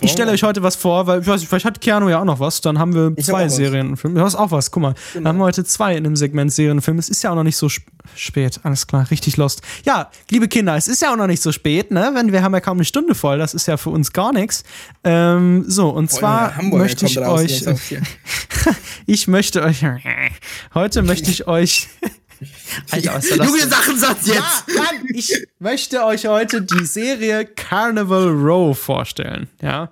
[SPEAKER 1] ich stelle euch heute was vor, weil ich weiß nicht, vielleicht hat Keanu ja auch noch was. Dann haben wir ich zwei Serien und Filme. Du hast auch was, guck mal. Genau. Dann haben wir heute zwei in dem Segment Serien und Filme. Es ist ja auch noch nicht so sp spät. Alles klar, richtig lost. Ja, liebe Kinder, es ist ja auch noch nicht so spät, ne? Wenn wir haben ja kaum eine Stunde voll. Das ist ja für uns gar nichts. Ähm, so, und Boah, zwar möchte ich euch. (laughs) ich möchte euch. (laughs) heute möchte ich euch.
[SPEAKER 2] Alter, was ist das? Junge Sachen sagt jetzt! Ja,
[SPEAKER 1] Mann, ich möchte euch heute die Serie Carnival Row vorstellen. Ja.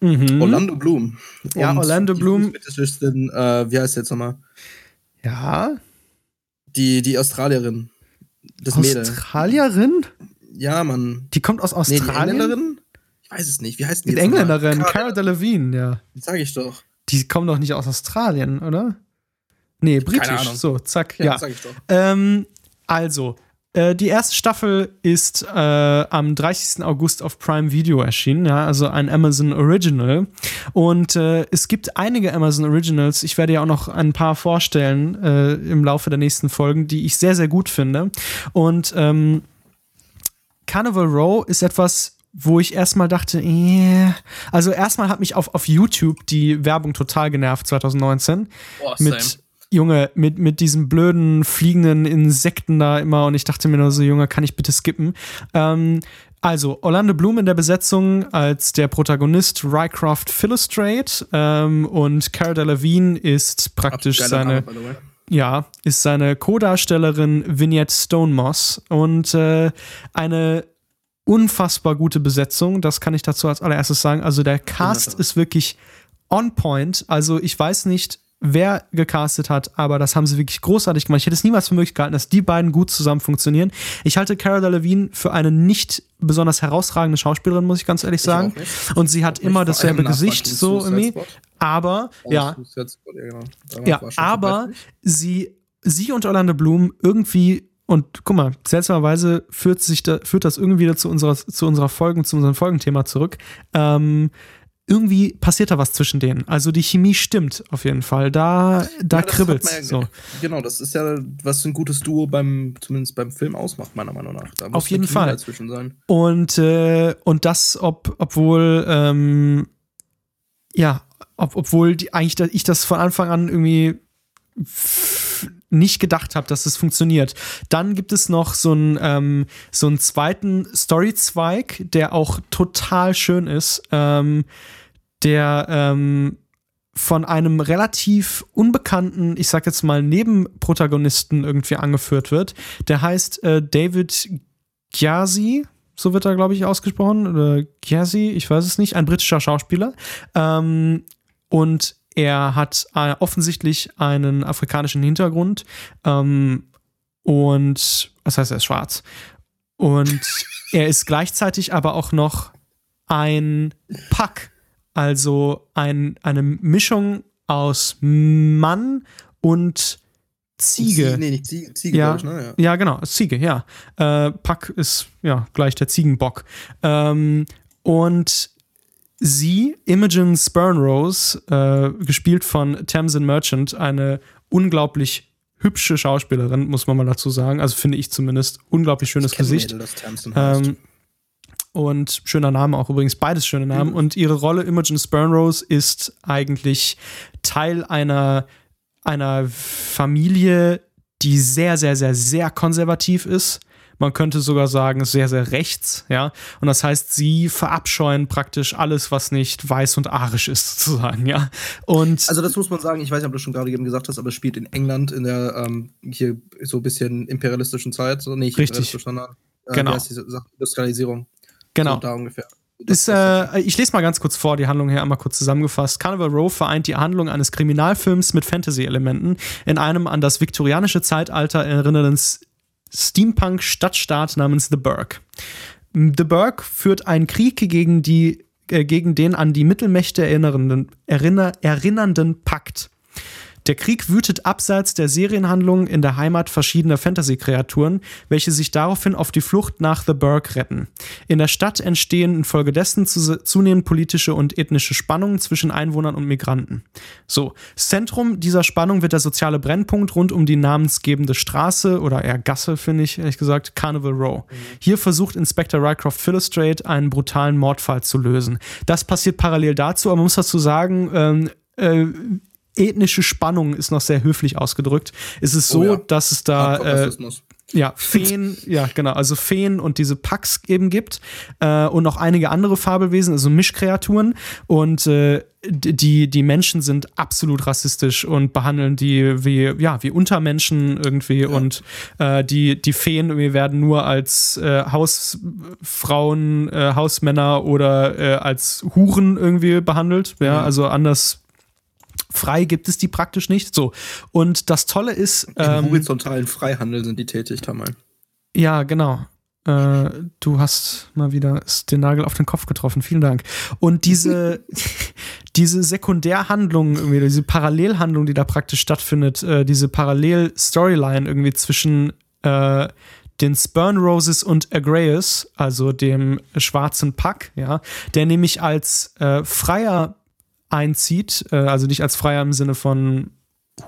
[SPEAKER 2] Mhm. Orlando Bloom.
[SPEAKER 1] Ja, Und Orlando Bloom.
[SPEAKER 2] Äh, wie heißt jetzt nochmal?
[SPEAKER 1] Ja.
[SPEAKER 2] Die, die Australierin.
[SPEAKER 1] Das Australierin?
[SPEAKER 2] Mädel. Ja, Mann.
[SPEAKER 1] Die kommt aus Australien? Nee, die
[SPEAKER 2] Engländerin? Ich weiß es nicht. Wie heißt die?
[SPEAKER 1] Die Engländerin, Cara Delevingne, ja.
[SPEAKER 2] Sag ich doch.
[SPEAKER 1] Die kommt doch nicht aus Australien, oder? Nee, britisch. So, zack, ja. ja.
[SPEAKER 2] Sag ich doch.
[SPEAKER 1] Ähm, also, äh, die erste Staffel ist äh, am 30. August auf Prime Video erschienen, ja, also ein Amazon Original. Und äh, es gibt einige Amazon Originals, ich werde ja auch noch ein paar vorstellen äh, im Laufe der nächsten Folgen, die ich sehr, sehr gut finde. Und ähm, Carnival Row ist etwas, wo ich erstmal dachte, eh. also erstmal hat mich auf, auf YouTube die Werbung total genervt 2019 oh, mit Junge, mit, mit diesen blöden fliegenden Insekten da immer und ich dachte mir nur so, Junge, kann ich bitte skippen? Ähm, also, Orlando Bloom in der Besetzung als der Protagonist Rycroft Philostrate ähm, und Cara Delevingne ist praktisch seine. Name, ja, ist seine Co-Darstellerin Vignette Stonemoss und äh, eine unfassbar gute Besetzung, das kann ich dazu als allererstes sagen. Also der Cast ist wirklich on point. Also ich weiß nicht, wer gecastet hat, aber das haben sie wirklich großartig gemacht. Ich hätte es niemals für möglich gehalten, dass die beiden gut zusammen funktionieren. Ich halte Cara Delevingne für eine nicht besonders herausragende Schauspielerin, muss ich ganz ehrlich sagen. Und sie hat immer dasselbe Gesicht, so irgendwie. Aber, oh, ja. Genau. Ja, aber sie, sie und Orlando Bloom irgendwie und guck mal, seltsamerweise führt, sich da, führt das irgendwie wieder zu unserer, zu unserer Folgen, zu unserem Folgenthema zurück. Ähm, irgendwie passiert da was zwischen denen. Also die Chemie stimmt auf jeden Fall. Da, da ja, kribbelt ja, so.
[SPEAKER 2] Genau, das ist ja, was ein gutes Duo beim, zumindest beim Film ausmacht, meiner Meinung nach.
[SPEAKER 1] Da auf jeden Fall. Dazwischen sein. Und, äh, und das, ob, obwohl, ähm, ja, ob, obwohl die, eigentlich ich das von Anfang an irgendwie nicht gedacht habe, dass es funktioniert. Dann gibt es noch so einen, ähm, so einen zweiten Storyzweig, der auch total schön ist. Ähm, der ähm, von einem relativ unbekannten, ich sag jetzt mal, Nebenprotagonisten irgendwie angeführt wird. Der heißt äh, David Gyasi, so wird er, glaube ich, ausgesprochen. Oder Gyasi, ich weiß es nicht, ein britischer Schauspieler. Ähm, und er hat äh, offensichtlich einen afrikanischen Hintergrund. Ähm, und was heißt, er ist schwarz. Und (laughs) er ist gleichzeitig aber auch noch ein Pack also ein, eine Mischung aus Mann und Ziege. Ziege
[SPEAKER 2] nee, nicht Ziege, Ziege
[SPEAKER 1] ja, ich, ne? ja. ja. genau, Ziege, ja. Äh, Pack ist ja gleich der Ziegenbock. Ähm, und sie, Imogen Spernrose, äh, gespielt von Tamsin Merchant, eine unglaublich hübsche Schauspielerin, muss man mal dazu sagen. Also finde ich zumindest. Unglaublich schönes Gesicht. Mädel, das Tamsin ähm, und schöner Name auch übrigens, beides schöne Namen. Mhm. Und ihre Rolle Imogen Spernrose ist eigentlich Teil einer, einer Familie, die sehr, sehr, sehr, sehr konservativ ist. man könnte sogar sagen, sehr, sehr rechts, ja. Und das heißt, sie verabscheuen praktisch alles, was nicht weiß und arisch ist, (laughs) sozusagen, ja. Und
[SPEAKER 2] also das muss man sagen, ich weiß nicht, ob du schon gerade eben gesagt hast, aber es spielt in England in der ähm, hier so ein bisschen imperialistischen Zeit, so nicht
[SPEAKER 1] Richtig. äh, genau.
[SPEAKER 2] Industrialisierung.
[SPEAKER 1] Genau. So da ungefähr. Ist, äh, ich lese mal ganz kurz vor, die Handlung hier einmal kurz zusammengefasst. Carnival Row vereint die Handlung eines Kriminalfilms mit Fantasy-Elementen in einem an das viktorianische Zeitalter erinnernden Steampunk-Stadtstaat namens The Burg. The Burg führt einen Krieg gegen, die, äh, gegen den an die Mittelmächte erinnernden, erinner, erinnernden Pakt. Der Krieg wütet abseits der Serienhandlungen in der Heimat verschiedener Fantasy-Kreaturen, welche sich daraufhin auf die Flucht nach The Burg retten. In der Stadt entstehen infolgedessen zunehmend politische und ethnische Spannungen zwischen Einwohnern und Migranten. So, Zentrum dieser Spannung wird der soziale Brennpunkt rund um die namensgebende Straße oder eher Gasse, finde ich ehrlich gesagt, Carnival Row. Mhm. Hier versucht Inspector Rycroft Philostrate einen brutalen Mordfall zu lösen. Das passiert parallel dazu, aber man muss dazu sagen, ähm, äh, ethnische Spannung ist noch sehr höflich ausgedrückt. Es ist so, oh ja. dass es da äh, ja, Feen, ja, genau, also Feen und diese Pax eben gibt äh, und noch einige andere Fabelwesen, also Mischkreaturen und äh, die, die Menschen sind absolut rassistisch und behandeln die wie, ja, wie Untermenschen irgendwie ja. und äh, die, die Feen werden nur als äh, Hausfrauen, äh, Hausmänner oder äh, als Huren irgendwie behandelt, ja, mhm. also anders frei gibt es die praktisch nicht. So. Und das Tolle ist.
[SPEAKER 2] Im ähm, horizontalen Freihandel sind die tätig, Tamal.
[SPEAKER 1] Ja, genau. Äh, du hast mal wieder den Nagel auf den Kopf getroffen. Vielen Dank. Und diese, (laughs) diese Sekundärhandlung, irgendwie, diese Parallelhandlung, die da praktisch stattfindet, äh, diese Parallel-Storyline irgendwie zwischen äh, den Spurn Roses und Agreus, also dem schwarzen Pack, ja, der nämlich als äh, freier einzieht, äh, also nicht als Freier im Sinne von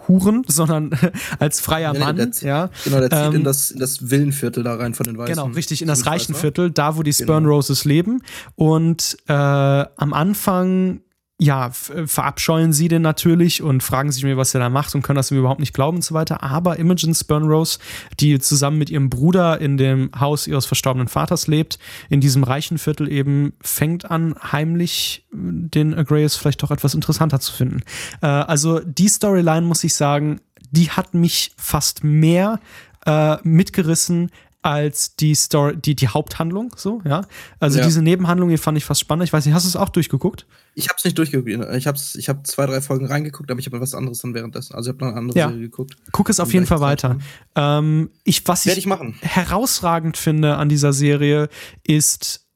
[SPEAKER 1] Huren, (laughs) sondern (laughs) als freier nee, Mann. Der, ja.
[SPEAKER 2] Genau, der zieht ähm, in, das, in das Villenviertel da rein von den Weißen.
[SPEAKER 1] Genau, richtig, in das Reichenviertel, da wo die Spurn genau. Roses leben. Und äh, am Anfang ja, äh, verabscheuen sie den natürlich und fragen sich mir, was er da macht und können das ihm überhaupt nicht glauben und so weiter. Aber Imogen Spurnrose, die zusammen mit ihrem Bruder in dem Haus ihres verstorbenen Vaters lebt, in diesem reichen Viertel eben, fängt an, heimlich den Agreus vielleicht doch etwas interessanter zu finden. Äh, also die Storyline, muss ich sagen, die hat mich fast mehr äh, mitgerissen als die Story, die, die Haupthandlung, so, ja. Also ja. diese Nebenhandlung, die fand ich fast spannend. Ich weiß nicht, hast du es auch durchgeguckt?
[SPEAKER 2] Ich habe es nicht durchgeguckt. Ich habe ich hab zwei, drei Folgen reingeguckt, aber ich habe was anderes dann währenddessen. Also ich habe noch eine andere ja. Serie geguckt.
[SPEAKER 1] Guck es auf jeden Fall weiter. Ähm, ich, was ich,
[SPEAKER 2] ich
[SPEAKER 1] herausragend finde an dieser Serie ist,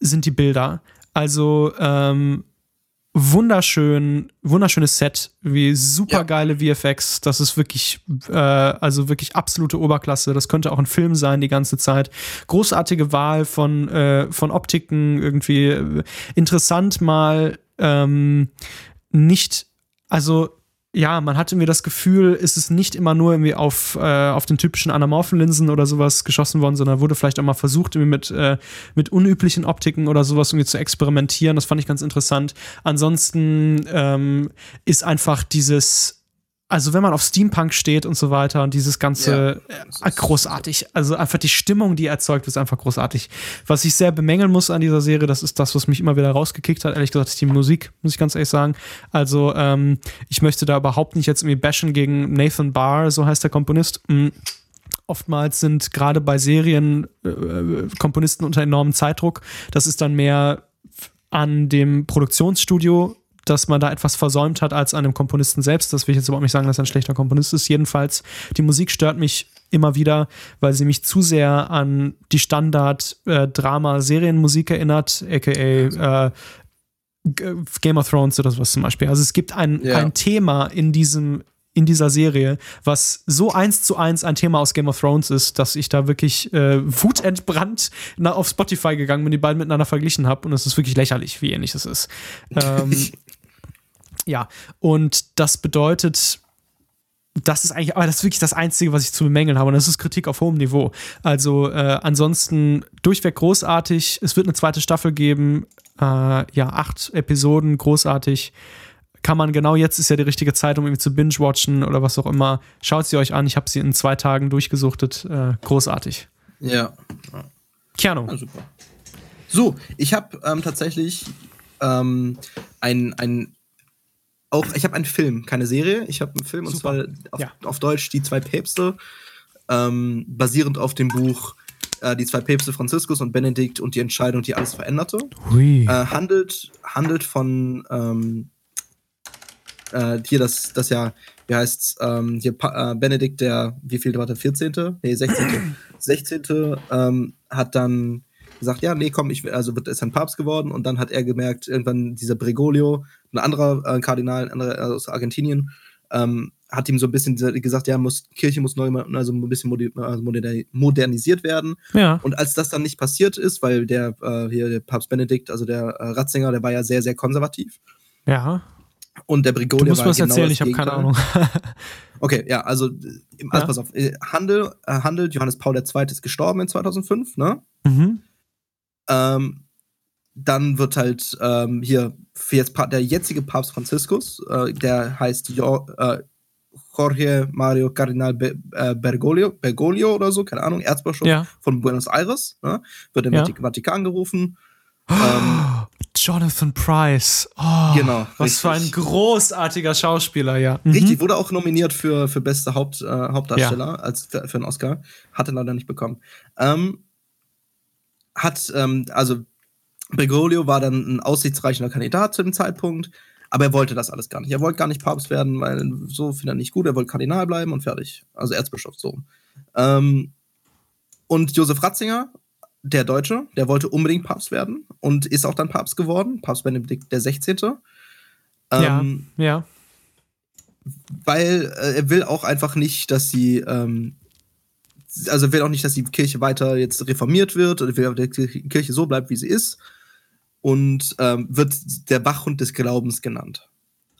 [SPEAKER 1] sind die Bilder. Also ähm, wunderschön, wunderschönes Set, wie supergeile ja. VFX. Das ist wirklich, äh, also wirklich absolute Oberklasse. Das könnte auch ein Film sein die ganze Zeit. Großartige Wahl von, äh, von Optiken, irgendwie interessant mal ähm, nicht, also ja, man hatte mir das Gefühl, ist es nicht immer nur irgendwie auf, äh, auf den typischen Anamorphenlinsen oder sowas geschossen worden, sondern wurde vielleicht auch mal versucht, irgendwie mit, äh, mit unüblichen Optiken oder sowas irgendwie zu experimentieren. Das fand ich ganz interessant. Ansonsten ähm, ist einfach dieses also wenn man auf Steampunk steht und so weiter und dieses ganze ja, äh, großartig, also einfach die Stimmung, die erzeugt, ist einfach großartig. Was ich sehr bemängeln muss an dieser Serie, das ist das, was mich immer wieder rausgekickt hat, ehrlich gesagt, ist die Musik, muss ich ganz ehrlich sagen. Also ähm, ich möchte da überhaupt nicht jetzt irgendwie bashen gegen Nathan Barr, so heißt der Komponist. Mhm. Oftmals sind gerade bei Serien äh, äh, Komponisten unter enormem Zeitdruck. Das ist dann mehr an dem Produktionsstudio dass man da etwas versäumt hat als an dem Komponisten selbst. Das will ich jetzt überhaupt nicht sagen, dass er ein schlechter Komponist ist. Jedenfalls, die Musik stört mich immer wieder, weil sie mich zu sehr an die Standard-Drama-Serienmusik äh, erinnert, aka äh, Game of Thrones oder sowas zum Beispiel. Also es gibt ein, ja. ein Thema in diesem in dieser Serie, was so eins zu eins ein Thema aus Game of Thrones ist, dass ich da wirklich äh, wutentbrannt auf Spotify gegangen bin, die beiden miteinander verglichen habe und es ist wirklich lächerlich, wie ähnlich es ist. Ähm, (laughs) Ja, und das bedeutet, das ist eigentlich, aber das ist wirklich das Einzige, was ich zu bemängeln habe. Und das ist Kritik auf hohem Niveau. Also äh, ansonsten durchweg großartig. Es wird eine zweite Staffel geben. Äh, ja, acht Episoden, großartig. Kann man genau jetzt ist ja die richtige Zeit, um irgendwie zu binge-watchen oder was auch immer. Schaut sie euch an. Ich habe sie in zwei Tagen durchgesuchtet. Äh, großartig.
[SPEAKER 2] Ja.
[SPEAKER 1] Keanu.
[SPEAKER 2] Ja, super. So, ich habe ähm, tatsächlich ähm, ein, ein auch, ich habe einen Film, keine Serie. Ich habe einen Film Super. und zwar auf, ja. auf, Deutsch Die zwei Päpste, ähm, basierend auf dem Buch äh, Die zwei Päpste Franziskus und Benedikt und die Entscheidung, die alles veränderte. Äh, handelt, handelt von ähm, äh, hier das, das ja, wie heißt's, ähm, hier pa äh, Benedikt, der, wie viel war der, 14.? Nee, 16. 16. (clears throat) Ähm, hat dann gesagt, ja, nee, komm, ich also wird ist ein Papst geworden und dann hat er gemerkt, irgendwann dieser Bregolio, ein anderer äh, Kardinal, ein anderer äh, aus Argentinien, ähm, hat ihm so ein bisschen gesagt, ja, muss, Kirche muss neu, also ein bisschen also modernisiert werden.
[SPEAKER 1] Ja.
[SPEAKER 2] Und als das dann nicht passiert ist, weil der äh, hier der Papst Benedikt, also der äh, Ratzinger, der war ja sehr, sehr konservativ.
[SPEAKER 1] Ja.
[SPEAKER 2] Und der Brigoli du
[SPEAKER 1] musst war was genau erzählen, ich habe keine Ahnung. (laughs)
[SPEAKER 2] okay, ja, also, also ja. pass auf. Äh, Handel, äh, handelt, Johannes Paul II. ist gestorben in 2005, ne?
[SPEAKER 1] Mhm.
[SPEAKER 2] Ähm, dann wird halt ähm, hier jetzt der jetzige Papst Franziskus, äh, der heißt jo, äh, Jorge Mario Cardinal Be äh, Bergoglio, Bergoglio oder so, keine Ahnung, Erzbischof ja. von Buenos Aires, ne? wird im ja. Vatikan gerufen.
[SPEAKER 1] ähm, Jonathan Price. Oh, genau. Was richtig. für ein großartiger Schauspieler, ja.
[SPEAKER 2] Mhm. Richtig, wurde auch nominiert für, für beste Haupt, äh, Hauptdarsteller ja. als für, für, einen Oscar. Hatte leider nicht bekommen. Ähm, hat, ähm, also Bergoglio war dann ein aussichtsreicher Kandidat zu dem Zeitpunkt, aber er wollte das alles gar nicht. Er wollte gar nicht Papst werden, weil so findet er nicht gut. Er wollte Kardinal bleiben und fertig. Also Erzbischof so. Ähm, und Josef Ratzinger, der Deutsche, der wollte unbedingt Papst werden und ist auch dann Papst geworden, Papst Benedikt der 16.
[SPEAKER 1] Ähm, ja, ja.
[SPEAKER 2] Weil äh, er will auch einfach nicht, dass sie ähm, also will auch nicht, dass die Kirche weiter jetzt reformiert wird oder will, dass die Kirche so bleibt, wie sie ist. Und ähm, wird der Wachhund des Glaubens genannt.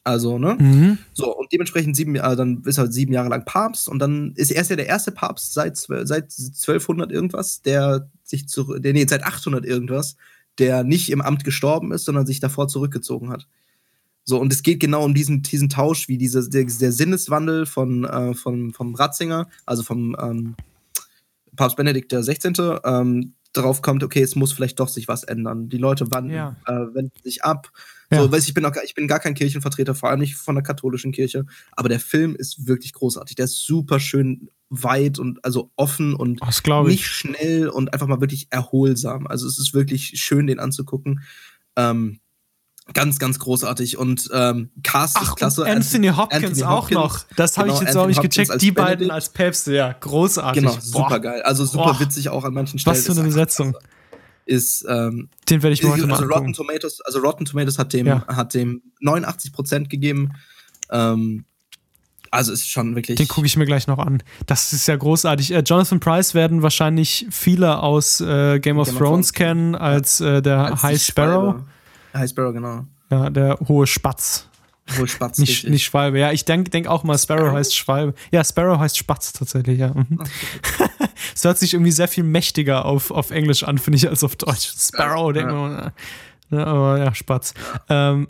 [SPEAKER 2] Also, ne?
[SPEAKER 1] Mhm.
[SPEAKER 2] So, und dementsprechend sieben, äh, dann ist er halt sieben Jahre lang Papst und dann ist er ja der erste Papst seit, seit 1200 irgendwas, der sich zu, der, nee, seit 800 irgendwas, der nicht im Amt gestorben ist, sondern sich davor zurückgezogen hat. So, und es geht genau um diesen, diesen Tausch, wie diese, der, der Sinneswandel von, äh, von, vom Ratzinger, also vom, ähm, Papst Benedikt der 16. Ähm, darauf kommt, okay, es muss vielleicht doch sich was ändern. Die Leute wandern, ja. äh, wenden sich ab. Ja. So, weiß ich bin auch, ich bin gar kein Kirchenvertreter, vor allem nicht von der katholischen Kirche, aber der Film ist wirklich großartig. Der ist super schön weit und also offen und nicht schnell und einfach mal wirklich erholsam. Also es ist wirklich schön, den anzugucken. Ähm, Ganz, ganz großartig. Und ähm, Cast
[SPEAKER 1] Ach, ist klasse. Anthony Hopkins Anthony auch Hopkins, noch. Das habe genau, ich jetzt Anthony auch nicht gecheckt. Die beiden Benedict. als Päpste, ja, großartig.
[SPEAKER 2] Genau, super geil. Also super Boah. witzig auch an manchen Stellen.
[SPEAKER 1] Was für eine Besetzung.
[SPEAKER 2] Ist, ähm,
[SPEAKER 1] Den werde ich mal
[SPEAKER 2] also Rotten Tomatoes, also Rotten Tomatoes hat dem, ja. hat dem 89% gegeben. Ähm, also ist schon wirklich.
[SPEAKER 1] Den gucke ich mir gleich noch an. Das ist ja großartig. Äh, Jonathan Price werden wahrscheinlich viele aus äh, Game, of, Game Thrones of Thrones kennen als äh, der als High Sparrow. Schreiber.
[SPEAKER 2] High Sparrow, genau.
[SPEAKER 1] Ja, der hohe Spatz.
[SPEAKER 2] Hohe Spatz. (laughs)
[SPEAKER 1] nicht, nicht Schwalbe. Ja, ich denke denk auch mal, Sparrow, Sparrow, heißt Schwalbe. Ja, Sparrow heißt Spatz tatsächlich, ja. Mhm. Es (laughs) hört sich irgendwie sehr viel mächtiger auf, auf Englisch an, finde ich, als auf Deutsch. Sparrow, denkt man. Ja, aber ja, Spatz. Ähm,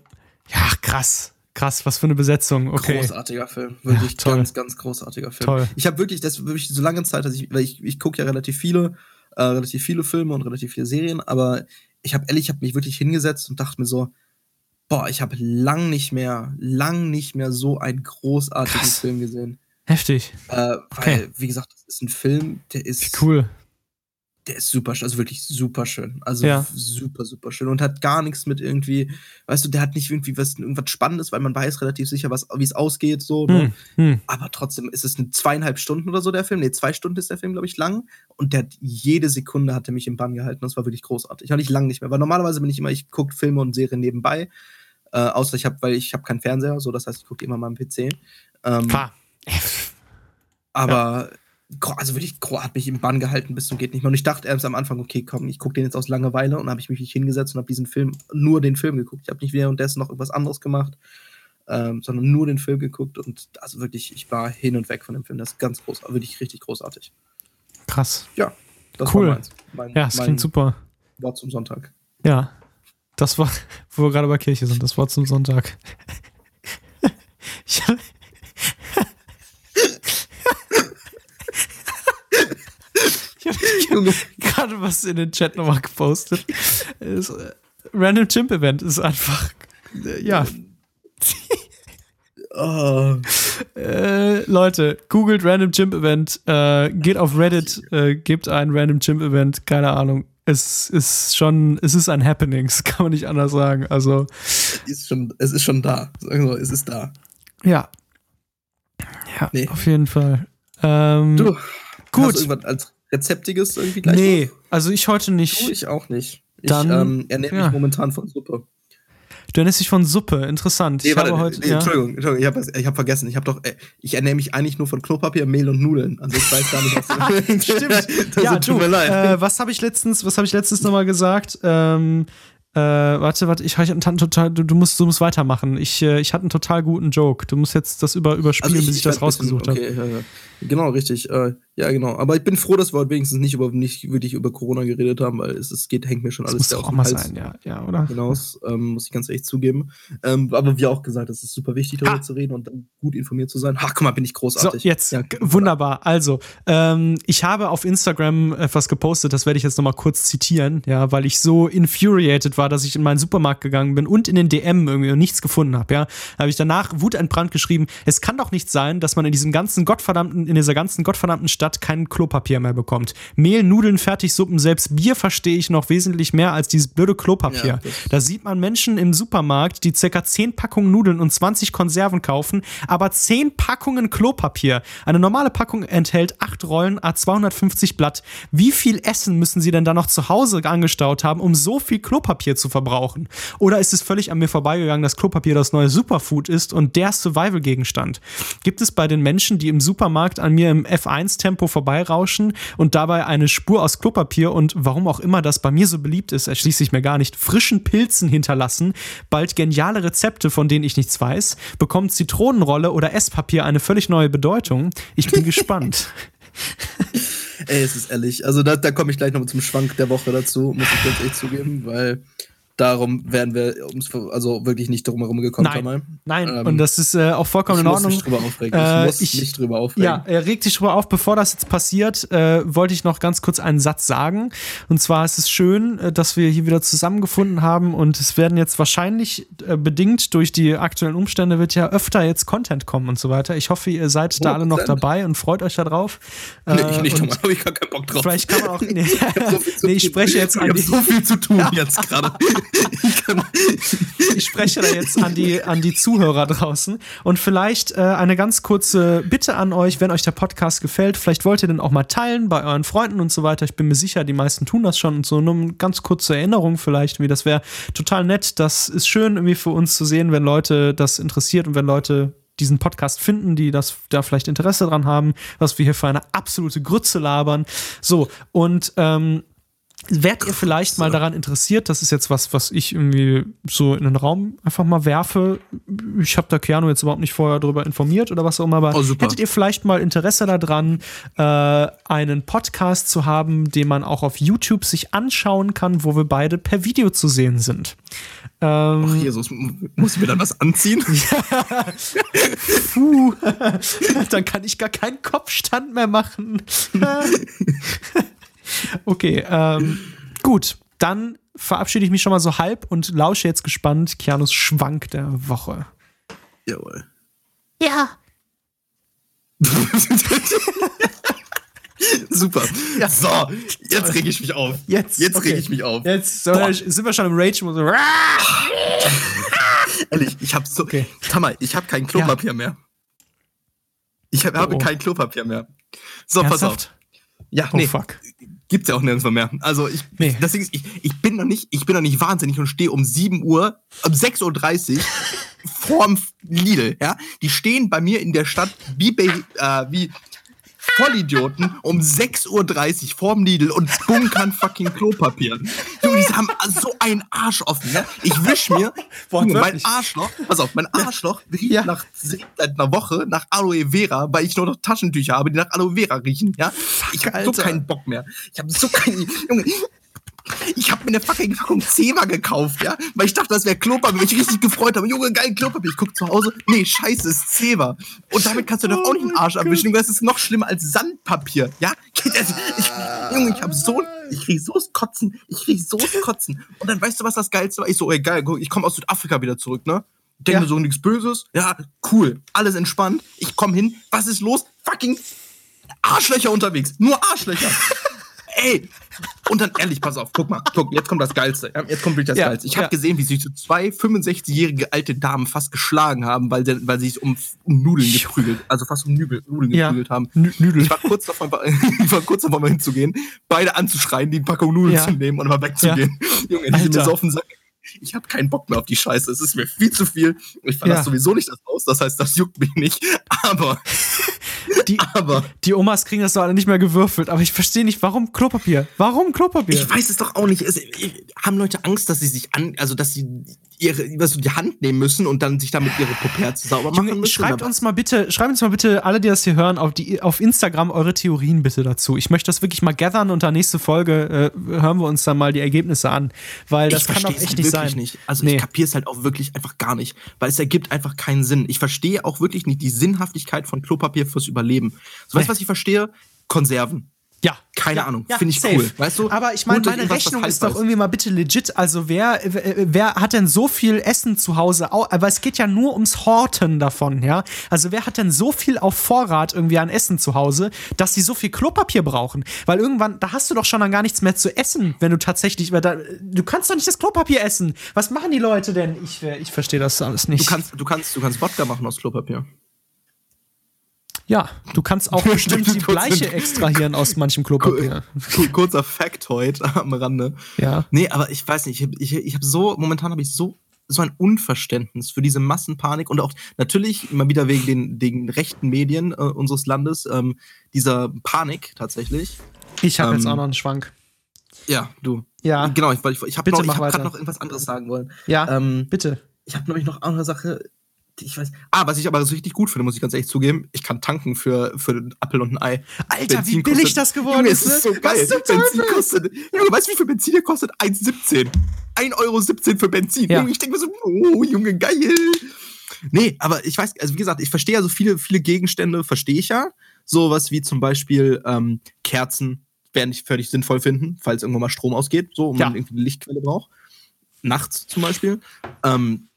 [SPEAKER 1] ja, krass. Krass, was für eine Besetzung. Okay.
[SPEAKER 2] Großartiger Film. Wirklich ja, ganz, ganz großartiger Film.
[SPEAKER 1] Toll.
[SPEAKER 2] Ich habe wirklich, das wirklich so lange Zeit, dass ich, weil ich, ich gucke ja relativ viele, äh, relativ viele Filme und relativ viele Serien, aber ich habe ehrlich, ich habe mich wirklich hingesetzt und dachte mir so, boah, ich habe lang nicht mehr, lang nicht mehr so einen großartigen Krass. Film gesehen.
[SPEAKER 1] Heftig.
[SPEAKER 2] Äh, weil, okay. wie gesagt, das ist ein Film, der ist.
[SPEAKER 1] Cool
[SPEAKER 2] der ist super, also wirklich super schön. Also ja. super, super schön. Und hat gar nichts mit irgendwie, weißt du, der hat nicht irgendwie was, irgendwas Spannendes, weil man weiß relativ sicher, wie es ausgeht, so. Ne?
[SPEAKER 1] Hm, hm.
[SPEAKER 2] Aber trotzdem ist es eine zweieinhalb Stunden oder so, der Film. Nee, zwei Stunden ist der Film, glaube ich, lang. Und der hat jede Sekunde hat er mich im Bann gehalten. Das war wirklich großartig. Hatte ich lange nicht mehr. Weil normalerweise bin ich immer, ich gucke Filme und Serien nebenbei. Äh, außer ich habe, weil ich habe keinen Fernseher, so das heißt, ich gucke immer mal am PC. Ähm. Aber ja also wirklich, hat mich im Bann gehalten bis zum geht nicht mehr. Und ich dachte erst am Anfang, okay, komm, ich gucke den jetzt aus Langeweile und habe ich mich nicht hingesetzt und habe diesen Film, nur den Film geguckt. Ich habe nicht währenddessen noch irgendwas anderes gemacht, ähm, sondern nur den Film geguckt und also wirklich, ich war hin und weg von dem Film. Das ist ganz groß, wirklich richtig großartig.
[SPEAKER 1] Krass.
[SPEAKER 2] Ja, das
[SPEAKER 1] cool. war meins. Mein, ja, das klingt super.
[SPEAKER 2] Wort zum Sonntag.
[SPEAKER 1] Ja, das war, (laughs) wo wir gerade bei Kirche sind, das Wort zum Sonntag. (laughs) ich, (laughs) gerade was in den Chat nochmal gepostet. Ist, äh, Random Chimp Event ist einfach, äh, ja. (laughs) oh. äh, Leute, googelt Random Chimp Event, äh, geht auf Reddit, äh, gebt ein Random Chimp Event, keine Ahnung. Es ist schon, es ist ein Happening, das kann man nicht anders sagen. Also.
[SPEAKER 2] Es ist schon, es ist schon da. Wir, es ist da.
[SPEAKER 1] Ja. Ja, nee. auf jeden Fall. Ähm,
[SPEAKER 2] du, gut. Hast du irgendwas als Rezeptiges irgendwie gleich?
[SPEAKER 1] Nee, noch? also ich heute nicht.
[SPEAKER 2] Du, ich auch nicht.
[SPEAKER 1] Ich Dann, ähm,
[SPEAKER 2] ernähre mich ja. momentan von Suppe.
[SPEAKER 1] Du ernährst dich von Suppe, interessant.
[SPEAKER 2] Nee, ich warte, habe heute, nee, ja. Entschuldigung, Entschuldigung, ich habe hab vergessen. Ich habe doch, äh, ich ernähre mich eigentlich nur von Klopapier, Mehl und Nudeln. Also ich weiß gar nicht, was. (laughs)
[SPEAKER 1] Stimmt. das (laughs) ja, tut du, mir leid. Äh, was habe ich letztens, was habe ich letztens nochmal gesagt? Ähm, äh, warte, warte, ich, ich total, du, du, musst, du musst weitermachen. Ich, äh, ich hatte einen total guten Joke. Du musst jetzt das über, überspielen, also ich, bis ich, ich das rausgesucht habe. Okay, ja,
[SPEAKER 2] ja. Genau, richtig. Äh, ja, genau. Aber ich bin froh, dass wir heute wenigstens nicht, über, nicht wirklich über Corona geredet haben, weil es, es geht, hängt mir schon alles
[SPEAKER 1] das muss auch mal Hals sein, ja, ja, oder?
[SPEAKER 2] Hinaus, ähm, muss ich ganz ehrlich zugeben. Ähm, aber wie auch gesagt, es ist super wichtig, darüber ha. zu reden und gut informiert zu sein. Ach, guck mal, bin ich großartig.
[SPEAKER 1] So, jetzt. Ja, wunderbar. Also, ähm, ich habe auf Instagram etwas gepostet, das werde ich jetzt nochmal kurz zitieren, ja, weil ich so infuriated war, dass ich in meinen Supermarkt gegangen bin und in den DM irgendwie und nichts gefunden habe, ja. Da habe ich danach wutentbrannt geschrieben, es kann doch nicht sein, dass man in diesem ganzen gottverdammten in dieser ganzen gottverdammten Stadt kein Klopapier mehr bekommt. Mehl, Nudeln, Fertigsuppen, selbst Bier verstehe ich noch wesentlich mehr als dieses blöde Klopapier. Ja, da sieht man Menschen im Supermarkt, die circa 10 Packungen Nudeln und 20 Konserven kaufen, aber 10 Packungen Klopapier. Eine normale Packung enthält 8 Rollen a 250 Blatt. Wie viel Essen müssen sie denn da noch zu Hause angestaut haben, um so viel Klopapier zu verbrauchen? Oder ist es völlig an mir vorbeigegangen, dass Klopapier das neue Superfood ist und der Survival-Gegenstand? Gibt es bei den Menschen, die im Supermarkt an mir im F1-Tempo vorbeirauschen und dabei eine Spur aus Klopapier und warum auch immer das bei mir so beliebt ist, erschließt sich mir gar nicht, frischen Pilzen hinterlassen, bald geniale Rezepte, von denen ich nichts weiß, bekommt Zitronenrolle oder Esspapier eine völlig neue Bedeutung. Ich bin (laughs) gespannt.
[SPEAKER 2] Ey, es ist ehrlich. Also da, da komme ich gleich noch zum Schwank der Woche dazu, muss ich ganz ehrlich zugeben, weil darum wären wir also wirklich nicht drum herum gekommen.
[SPEAKER 1] Nein, Nein. Ähm, und das ist äh, auch vollkommen in Ordnung.
[SPEAKER 2] Ich muss mich drüber aufregen. Ich äh, muss ich, mich drüber aufregen.
[SPEAKER 1] Ja, er regt sich drüber auf. Bevor das jetzt passiert, äh, wollte ich noch ganz kurz einen Satz sagen. Und zwar ist es schön, äh, dass wir hier wieder zusammengefunden haben und es werden jetzt wahrscheinlich äh, bedingt durch die aktuellen Umstände wird ja öfter jetzt Content kommen und so weiter. Ich hoffe, ihr seid 100%. da alle noch dabei und freut euch darauf.
[SPEAKER 2] Nee, ich nicht, da habe ich gar keinen Bock drauf.
[SPEAKER 1] Vielleicht kann man auch. (laughs) Nee, so (laughs) nee ich spreche jetzt
[SPEAKER 2] an. Ich habe so viel zu tun jetzt (laughs) gerade. (laughs)
[SPEAKER 1] ich spreche da jetzt an die, an die Zuhörer draußen. Und vielleicht äh, eine ganz kurze Bitte an euch, wenn euch der Podcast gefällt, vielleicht wollt ihr den auch mal teilen bei euren Freunden und so weiter. Ich bin mir sicher, die meisten tun das schon. Und so nur eine ganz kurze Erinnerung vielleicht, wie das wäre total nett. Das ist schön irgendwie für uns zu sehen, wenn Leute das interessiert und wenn Leute diesen Podcast finden, die das da vielleicht Interesse dran haben, was wir hier für eine absolute Grütze labern. So, und ähm, Wärt ihr vielleicht mal daran interessiert, das ist jetzt was, was ich irgendwie so in den Raum einfach mal werfe. Ich habe da Keanu jetzt überhaupt nicht vorher darüber informiert oder was auch immer, aber oh, hättet ihr vielleicht mal Interesse daran, äh, einen Podcast zu haben, den man auch auf YouTube sich anschauen kann, wo wir beide per Video zu sehen sind?
[SPEAKER 2] Ähm, Ach, Jesus, muss ich mir dann was anziehen? (laughs)
[SPEAKER 1] Puh, (laughs) dann kann ich gar keinen Kopfstand mehr machen. (laughs) Okay, ähm, gut. Dann verabschiede ich mich schon mal so halb und lausche jetzt gespannt Kianos Schwank der Woche.
[SPEAKER 2] Jawohl.
[SPEAKER 1] Ja. (laughs)
[SPEAKER 2] Super. Ja. So, jetzt reg ich mich auf.
[SPEAKER 1] Jetzt,
[SPEAKER 2] jetzt okay. reg ich mich auf.
[SPEAKER 1] Jetzt so, sind wir schon im Rage. So. (laughs)
[SPEAKER 2] Ehrlich, ich hab so. Okay. Tamar, ich hab kein Klopapier ja. mehr. Ich hab, oh. habe kein Klopapier mehr. So, Ernsthaft? pass auf. Ja,
[SPEAKER 1] oh, nee. fuck.
[SPEAKER 2] Gibt's ja auch nirgendwo mehr. Also ich, nee. deswegen, ich, ich bin noch nicht, ich bin noch nicht wahnsinnig und stehe um 7 Uhr, um 6.30 Uhr (laughs) vorm Lidl, ja. Die stehen bei mir in der Stadt wie, äh, wie Vollidioten um 6.30 Uhr vorm Lidl und bunkern fucking Klopapier. Junge, die haben so einen Arsch offen, ja? Ich wisch mir, (laughs) Junge, mein Arschloch, pass auf, mein Arschloch riecht ja. nach seit einer Woche nach Aloe Vera, weil ich nur noch Taschentücher habe, die nach Aloe Vera riechen, ja? Ich habe so keinen Bock mehr. Ich habe so keinen, Junge, Ich habe mir eine fucking Packung Zema gekauft, ja, weil ich dachte, das wäre Klopapier, weil ich richtig gefreut habe. Junge, geil, Klopapier. Ich guck zu Hause, nee, scheiße, ist Zema. Und damit kannst du doch auch nicht den Arsch abwischen. Das ist noch schlimmer als Sandpapier, ja? Also, ich, Junge, ich hab so, ich krieg so das Kotzen, ich krieg so das Kotzen. Und dann weißt du, was das Geilste war? Ich so, ey, geil, ich komme aus Südafrika wieder zurück, ne? Denke ja. so nichts Böses. Ja, cool, alles entspannt. Ich komme hin. Was ist los? Fucking Arschlöcher unterwegs. Nur Arschlöcher. (laughs) Ey! Und dann ehrlich, pass auf, guck mal, guck, jetzt kommt das Geilste. Jetzt kommt wirklich das ja, Geilste. Ich habe ja. gesehen, wie sich so zwei 65-jährige alte Damen fast geschlagen haben, weil, sie, weil sie sich um, um Nudeln geprügelt, also fast um Nübel, Nudeln ja. geprügelt haben. N Nudel. Ich war kurz davor, (laughs) ich war kurz davor mal hinzugehen, beide anzuschreien, die Packung Nudeln zu nehmen und mal wegzugehen. Junge, die sind mir so auf den Sack ich habe keinen Bock mehr auf die Scheiße. Es ist mir viel zu viel. Ich verlasse ja. sowieso nicht das Haus, das heißt, das juckt mich nicht. (laughs) Aber (laughs)
[SPEAKER 1] die, aber die Omas kriegen das doch alle nicht mehr gewürfelt. Aber ich verstehe nicht, warum Klopapier? Warum Klopapier?
[SPEAKER 2] Ich weiß es doch auch nicht. Es, haben Leute Angst, dass sie sich an, also dass sie ihre, was so die Hand nehmen müssen und dann sich damit ihre Puperze sauber machen
[SPEAKER 1] Junge, müssen. Schreibt uns mal bitte, schreibt uns mal bitte, alle, die das hier hören, auf, die, auf Instagram eure Theorien bitte dazu. Ich möchte das wirklich mal gathern und der nächste Folge äh, hören wir uns dann mal die Ergebnisse an. Weil das ich kann doch echt nicht sein. Nicht.
[SPEAKER 2] Also nee. ich kapiere es halt auch wirklich einfach gar nicht. Weil es ergibt einfach keinen Sinn. Ich verstehe auch wirklich nicht die Sinnhaftigkeit von Klopapier fürs Überleben. So, weißt du, was ich verstehe? Konserven.
[SPEAKER 1] Ja.
[SPEAKER 2] Keine ja, Ahnung. Ja, Finde ich safe. cool. Weißt du?
[SPEAKER 1] Aber ich meine, meine Rechnung ist doch irgendwie mal bitte legit. Also, wer, wer hat denn so viel Essen zu Hause? Aber es geht ja nur ums Horten davon, ja? Also, wer hat denn so viel auf Vorrat irgendwie an Essen zu Hause, dass sie so viel Klopapier brauchen? Weil irgendwann, da hast du doch schon dann gar nichts mehr zu essen, wenn du tatsächlich. Da, du kannst doch nicht das Klopapier essen. Was machen die Leute denn? Ich, ich verstehe das alles nicht.
[SPEAKER 2] Du kannst, du, kannst, du kannst Wodka machen aus Klopapier.
[SPEAKER 1] Ja, du kannst auch bestimmt die Bleiche extrahieren aus manchem Klopapier.
[SPEAKER 2] Kurzer Fact heute am Rande.
[SPEAKER 1] Ja.
[SPEAKER 2] Nee, aber ich weiß nicht, ich, ich, ich habe so, momentan habe ich so so ein Unverständnis für diese Massenpanik und auch natürlich immer wieder wegen den, den rechten Medien äh, unseres Landes, ähm, dieser Panik tatsächlich.
[SPEAKER 1] Ich habe ähm, jetzt auch noch einen Schwank.
[SPEAKER 2] Ja, du.
[SPEAKER 1] Ja.
[SPEAKER 2] Genau, ich, ich, ich habe hab gerade noch irgendwas anderes sagen wollen.
[SPEAKER 1] Ja, ähm, bitte.
[SPEAKER 2] Ich habe nämlich noch eine Sache, ich weiß. Ah, was ich aber so richtig gut finde, muss ich ganz ehrlich zugeben, ich kann tanken für, für einen Apfel und ein Ei.
[SPEAKER 1] Alter, Benzin wie billig kostet, das geworden Junge, ist.
[SPEAKER 2] ist so geil. Benzin kostet. Junge, weißt du, wie viel Benzin hier kostet? 1,17. 1,17 Euro für Benzin. Ja. Junge, ich denke mir so, oh, Junge, geil. Nee, aber ich weiß, also wie gesagt, ich verstehe ja so viele, viele Gegenstände, verstehe ich ja. Sowas wie zum Beispiel ähm, Kerzen werden ich völlig sinnvoll finden, falls irgendwann mal Strom ausgeht, so, und ja. man irgendwie eine Lichtquelle braucht. Nachts zum Beispiel. Ähm,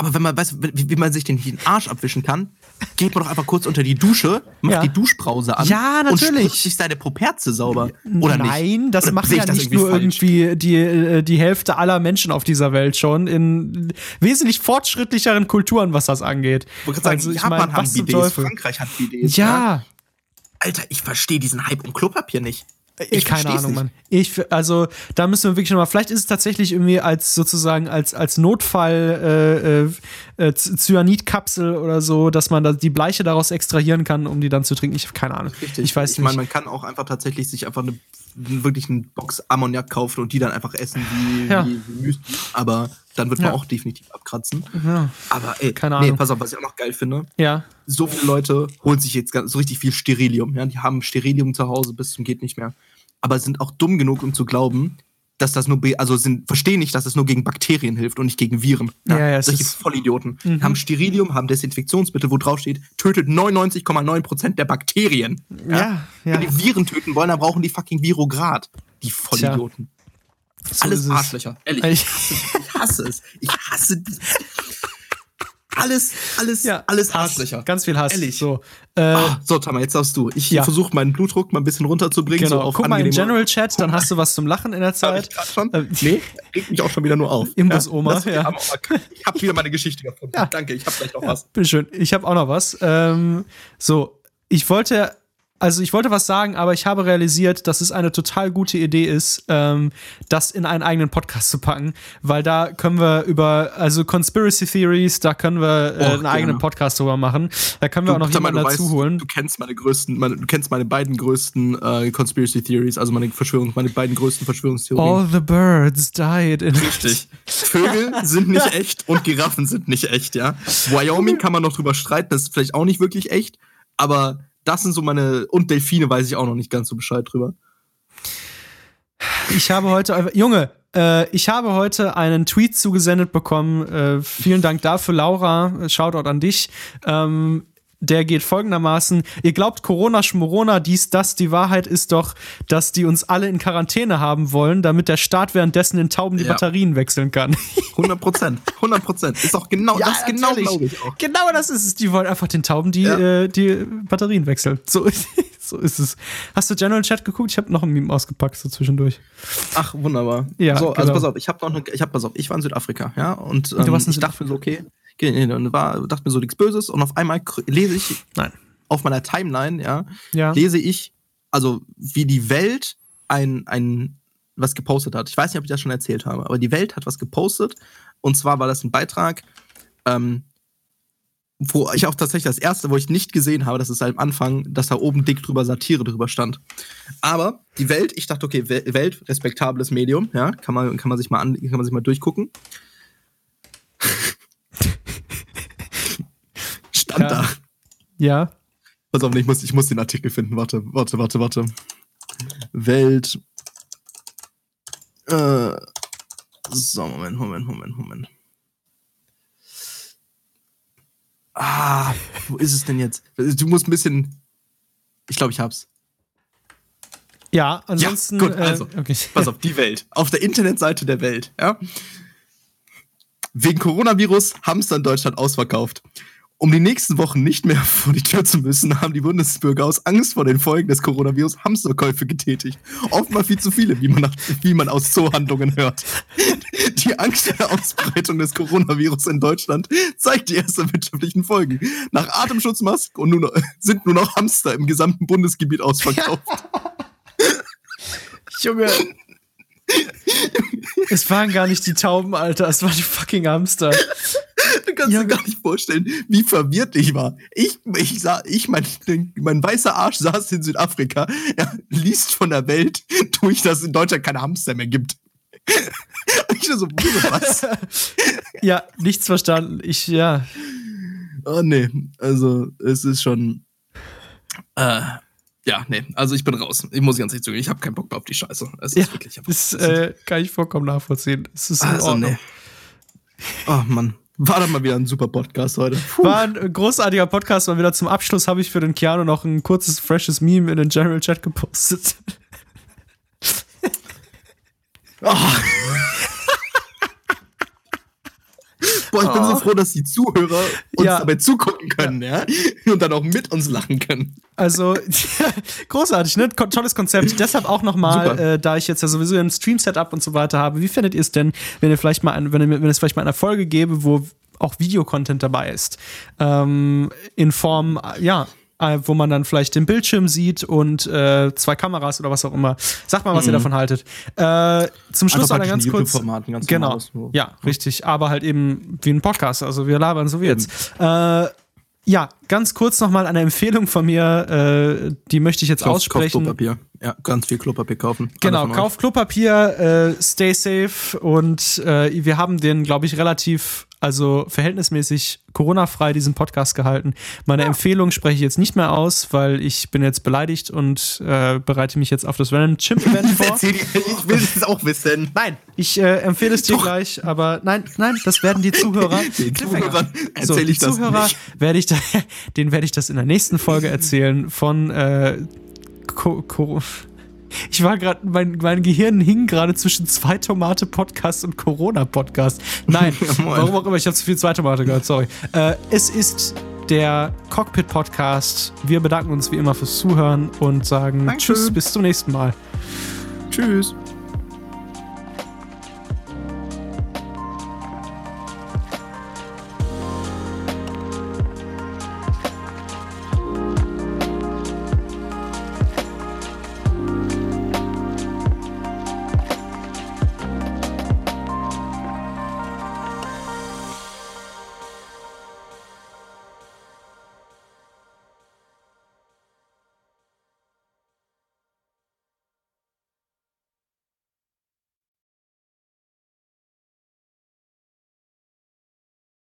[SPEAKER 2] aber wenn man weiß, wie, wie man sich den, Arsch abwischen kann, geht man doch einfach kurz unter die Dusche, macht ja. die Duschbrause an
[SPEAKER 1] ja, natürlich. und
[SPEAKER 2] sich seine Properze sauber. Oder
[SPEAKER 1] Nein,
[SPEAKER 2] nicht?
[SPEAKER 1] das Oder machen ja nicht irgendwie nur falsch? irgendwie die, äh, die Hälfte aller Menschen auf dieser Welt schon in wesentlich fortschrittlicheren Kulturen, was das angeht.
[SPEAKER 2] Ich sagen, also, ich Japan mein, hat Bidets, Frankreich hat Bidets.
[SPEAKER 1] Ja. ja.
[SPEAKER 2] Alter, ich verstehe diesen Hype um Klopapier nicht.
[SPEAKER 1] Ich keine Ahnung. Mann. Ich, also, da müssen wir wirklich nochmal, vielleicht ist es tatsächlich irgendwie als sozusagen als, als Notfall äh, äh, Cyanidkapsel oder so, dass man da die Bleiche daraus extrahieren kann, um die dann zu trinken. Ich habe keine Ahnung.
[SPEAKER 2] Richtig. Ich weiß ich nicht. Ich meine, man kann auch einfach tatsächlich sich einfach eine wirklich eine Box Ammoniak kaufen und die dann einfach essen wie, ja. wie, wie Müsli. Aber dann wird man ja. auch definitiv abkratzen. Ja. Aber ey, keine Ahnung. Nee, pass auf, was ich auch noch geil finde.
[SPEAKER 1] Ja.
[SPEAKER 2] So viele Leute holen sich jetzt so richtig viel Sterilium. Ja? Die haben Sterilium zu Hause bis zum geht nicht mehr aber sind auch dumm genug, um zu glauben, dass das nur, also sind, verstehen nicht, dass es nur gegen Bakterien hilft und nicht gegen Viren.
[SPEAKER 1] Ja, ja, ja
[SPEAKER 2] solche Vollidioten. Mhm. Haben Sterilium, haben Desinfektionsmittel, wo drauf steht, tötet 99,9% der Bakterien.
[SPEAKER 1] Ja, ja.
[SPEAKER 2] Wenn die Viren töten wollen, dann brauchen die fucking Virograd. Die Vollidioten. So Alles Arschlöcher. Ehrlich. Ich hasse, ich hasse es. Ich hasse die alles, alles, ja, alles Arschlöcher.
[SPEAKER 1] Ganz viel Hass.
[SPEAKER 2] Ehrlich.
[SPEAKER 1] So,
[SPEAKER 2] äh, ah, so Tamar, jetzt darfst du. Ich ja. versuche meinen Blutdruck mal ein bisschen runterzubringen.
[SPEAKER 1] Genau.
[SPEAKER 2] So auf
[SPEAKER 1] Guck mal im General Chat, dann hast du was zum Lachen in der Zeit.
[SPEAKER 2] Hab ich schon? Äh, nee, regt mich auch schon wieder nur auf. (laughs)
[SPEAKER 1] Imbus Oma.
[SPEAKER 2] Das, ja. Ich habe wieder meine Geschichte gefunden. Ja. Danke, ich habe gleich noch was.
[SPEAKER 1] Bitteschön, ich habe auch noch was. Ähm, so, ich wollte also ich wollte was sagen, aber ich habe realisiert, dass es eine total gute Idee ist, ähm, das in einen eigenen Podcast zu packen, weil da können wir über, also Conspiracy Theories, da können wir äh, oh, einen eigenen Podcast drüber machen. Da können wir du, auch noch jemanden dazu weißt, holen.
[SPEAKER 2] Du kennst meine größten, meine, du kennst meine beiden größten äh, Conspiracy Theories, also meine Verschwörung, meine beiden größten Verschwörungstheorien.
[SPEAKER 1] All the birds died in
[SPEAKER 2] Richtig. Vögel sind nicht (laughs) echt und Giraffen sind nicht echt, ja. Wyoming kann man noch drüber streiten, das ist vielleicht auch nicht wirklich echt, aber das sind so meine. Und Delfine weiß ich auch noch nicht ganz so Bescheid drüber.
[SPEAKER 1] Ich habe heute, Junge, äh, ich habe heute einen Tweet zugesendet bekommen. Äh, vielen Dank dafür, Laura. Shoutout an dich. Ähm, der geht folgendermaßen: Ihr glaubt Corona, Schmorona, dies, das. Die Wahrheit ist doch, dass die uns alle in Quarantäne haben wollen, damit der Staat währenddessen den Tauben die ja. Batterien wechseln kann. (laughs)
[SPEAKER 2] 100 Prozent. 100 Prozent. Ist auch genau ja, das, genau glaube ich auch.
[SPEAKER 1] Genau das ist es. Die wollen einfach den Tauben die, ja. äh, die Batterien wechseln. So, (laughs) so ist es. Hast du General Chat geguckt? Ich habe noch ein Meme ausgepackt so zwischendurch.
[SPEAKER 2] Ach, wunderbar. Ja, so, also genau. pass auf, ich habe noch eine, ich habe pass auf, ich war in Südafrika, ja, und ähm, ich dachte so, okay, und war, dachte mir so nichts Böses und auf einmal lese ich Nein. auf meiner Timeline, ja, ja, lese ich, also wie die Welt ein, ein was gepostet hat. Ich weiß nicht, ob ich das schon erzählt habe, aber die Welt hat was gepostet und zwar war das ein Beitrag, ähm, wo ich auch tatsächlich das erste, wo ich nicht gesehen habe, das ist halt am Anfang, dass da oben dick drüber Satire drüber stand. Aber die Welt, ich dachte, okay, Welt, respektables Medium, ja, kann man, kann man sich mal an, kann man sich mal durchgucken. Stand
[SPEAKER 1] ja. da. Ja.
[SPEAKER 2] Pass auf, ich muss, ich muss den Artikel finden. Warte, warte, warte, warte. Welt. Äh, so, Moment, Moment, Moment, Moment. Ah, wo ist es denn jetzt? Du musst ein bisschen. Ich glaube, ich hab's.
[SPEAKER 1] Ja, ansonsten.
[SPEAKER 2] Ja, gut, also, äh, okay. pass auf, die Welt. Auf der Internetseite der Welt, ja. Wegen Coronavirus Hamster in Deutschland ausverkauft. Um die nächsten Wochen nicht mehr (laughs) vor die Tür zu müssen, haben die Bundesbürger aus Angst vor den Folgen des Coronavirus Hamsterkäufe getätigt. Oftmal viel zu viele, wie man, nach, wie man aus Zoohandlungen hört. Die Angst der Ausbreitung des Coronavirus in Deutschland zeigt die ersten wirtschaftlichen Folgen. Nach Atemschutzmasken und noch, (laughs) sind nur noch Hamster im gesamten Bundesgebiet ausverkauft. (laughs)
[SPEAKER 1] Junge, es waren gar nicht die Tauben, Alter, es waren die fucking Hamster.
[SPEAKER 2] Du kannst ja. dir gar nicht vorstellen, wie verwirrt ich war. Ich, ich sah, ich, mein, mein weißer Arsch saß in Südafrika, er liest von der Welt durch, dass es in Deutschland keine Hamster mehr gibt. (laughs) ich so, was? (laughs)
[SPEAKER 1] ja, nichts verstanden. Ich, ja.
[SPEAKER 2] Oh nee, also es ist schon. Äh, ja, nee, also ich bin raus. Ich muss ganz ehrlich zugeben, ich habe keinen Bock mehr auf die Scheiße.
[SPEAKER 1] Es ja, ist wirklich einfach, das äh, kann ich vollkommen nachvollziehen. Es ist in also, Ordnung. Nee.
[SPEAKER 2] Oh Mann. War doch mal wieder ein super Podcast heute.
[SPEAKER 1] Puh. War ein großartiger Podcast. Mal wieder zum Abschluss habe ich für den Keanu noch ein kurzes, freshes Meme in den General Chat gepostet. (laughs)
[SPEAKER 2] oh. Boah, ich bin so oh. froh, dass die Zuhörer uns ja. dabei zugucken können, ja. ja. Und dann auch mit uns lachen können.
[SPEAKER 1] Also, (laughs) großartig, ne? Tolles Konzept. Deshalb auch nochmal, äh, da ich jetzt ja sowieso ein Stream-Setup und so weiter habe, wie findet ihr es denn, wenn ihr vielleicht mal, ein, wenn, ihr, wenn es vielleicht mal eine Folge gäbe, wo auch Videocontent dabei ist? Ähm, in Form, ja, äh, wo man dann vielleicht den Bildschirm sieht und äh, zwei Kameras oder was auch immer. Sagt mal, was mhm. ihr davon haltet. Äh, zum Schluss noch ganz kurz. Ganz genau. Ja, richtig. Aber halt eben wie ein Podcast. Also wir labern so wie jetzt. Äh, ja, ganz kurz nochmal eine Empfehlung von mir, äh, die möchte ich jetzt Kauf, aussprechen. Kauf
[SPEAKER 2] Klopapier. Ja, ganz viel Klopapier kaufen.
[SPEAKER 1] Genau, kauf Klopapier, äh, stay safe und äh, wir haben den, glaube ich, relativ also verhältnismäßig Corona-frei diesen Podcast gehalten. Meine ja. Empfehlung spreche ich jetzt nicht mehr aus, weil ich bin jetzt beleidigt und äh, bereite mich jetzt auf das Random Chimp Event (laughs) vor.
[SPEAKER 2] ich will es auch wissen.
[SPEAKER 1] Nein, ich äh, empfehle es dir Doch. gleich, aber nein, nein, das werden die Zuhörer.
[SPEAKER 2] Den Zuhörern erzähle so, ich das
[SPEAKER 1] Zuhörer nicht. Werde ich da, (laughs) den werde ich das in der nächsten Folge erzählen von äh, Co Co ich war gerade, mein, mein Gehirn hing gerade zwischen zwei Tomate Podcast und Corona Podcast. Nein, (laughs) ja, warum auch immer, ich habe zu viel zwei Tomate gehört, sorry. Äh, es ist der Cockpit Podcast. Wir bedanken uns wie immer fürs Zuhören und sagen Dankeschön. Tschüss, bis zum nächsten Mal.
[SPEAKER 2] Tschüss.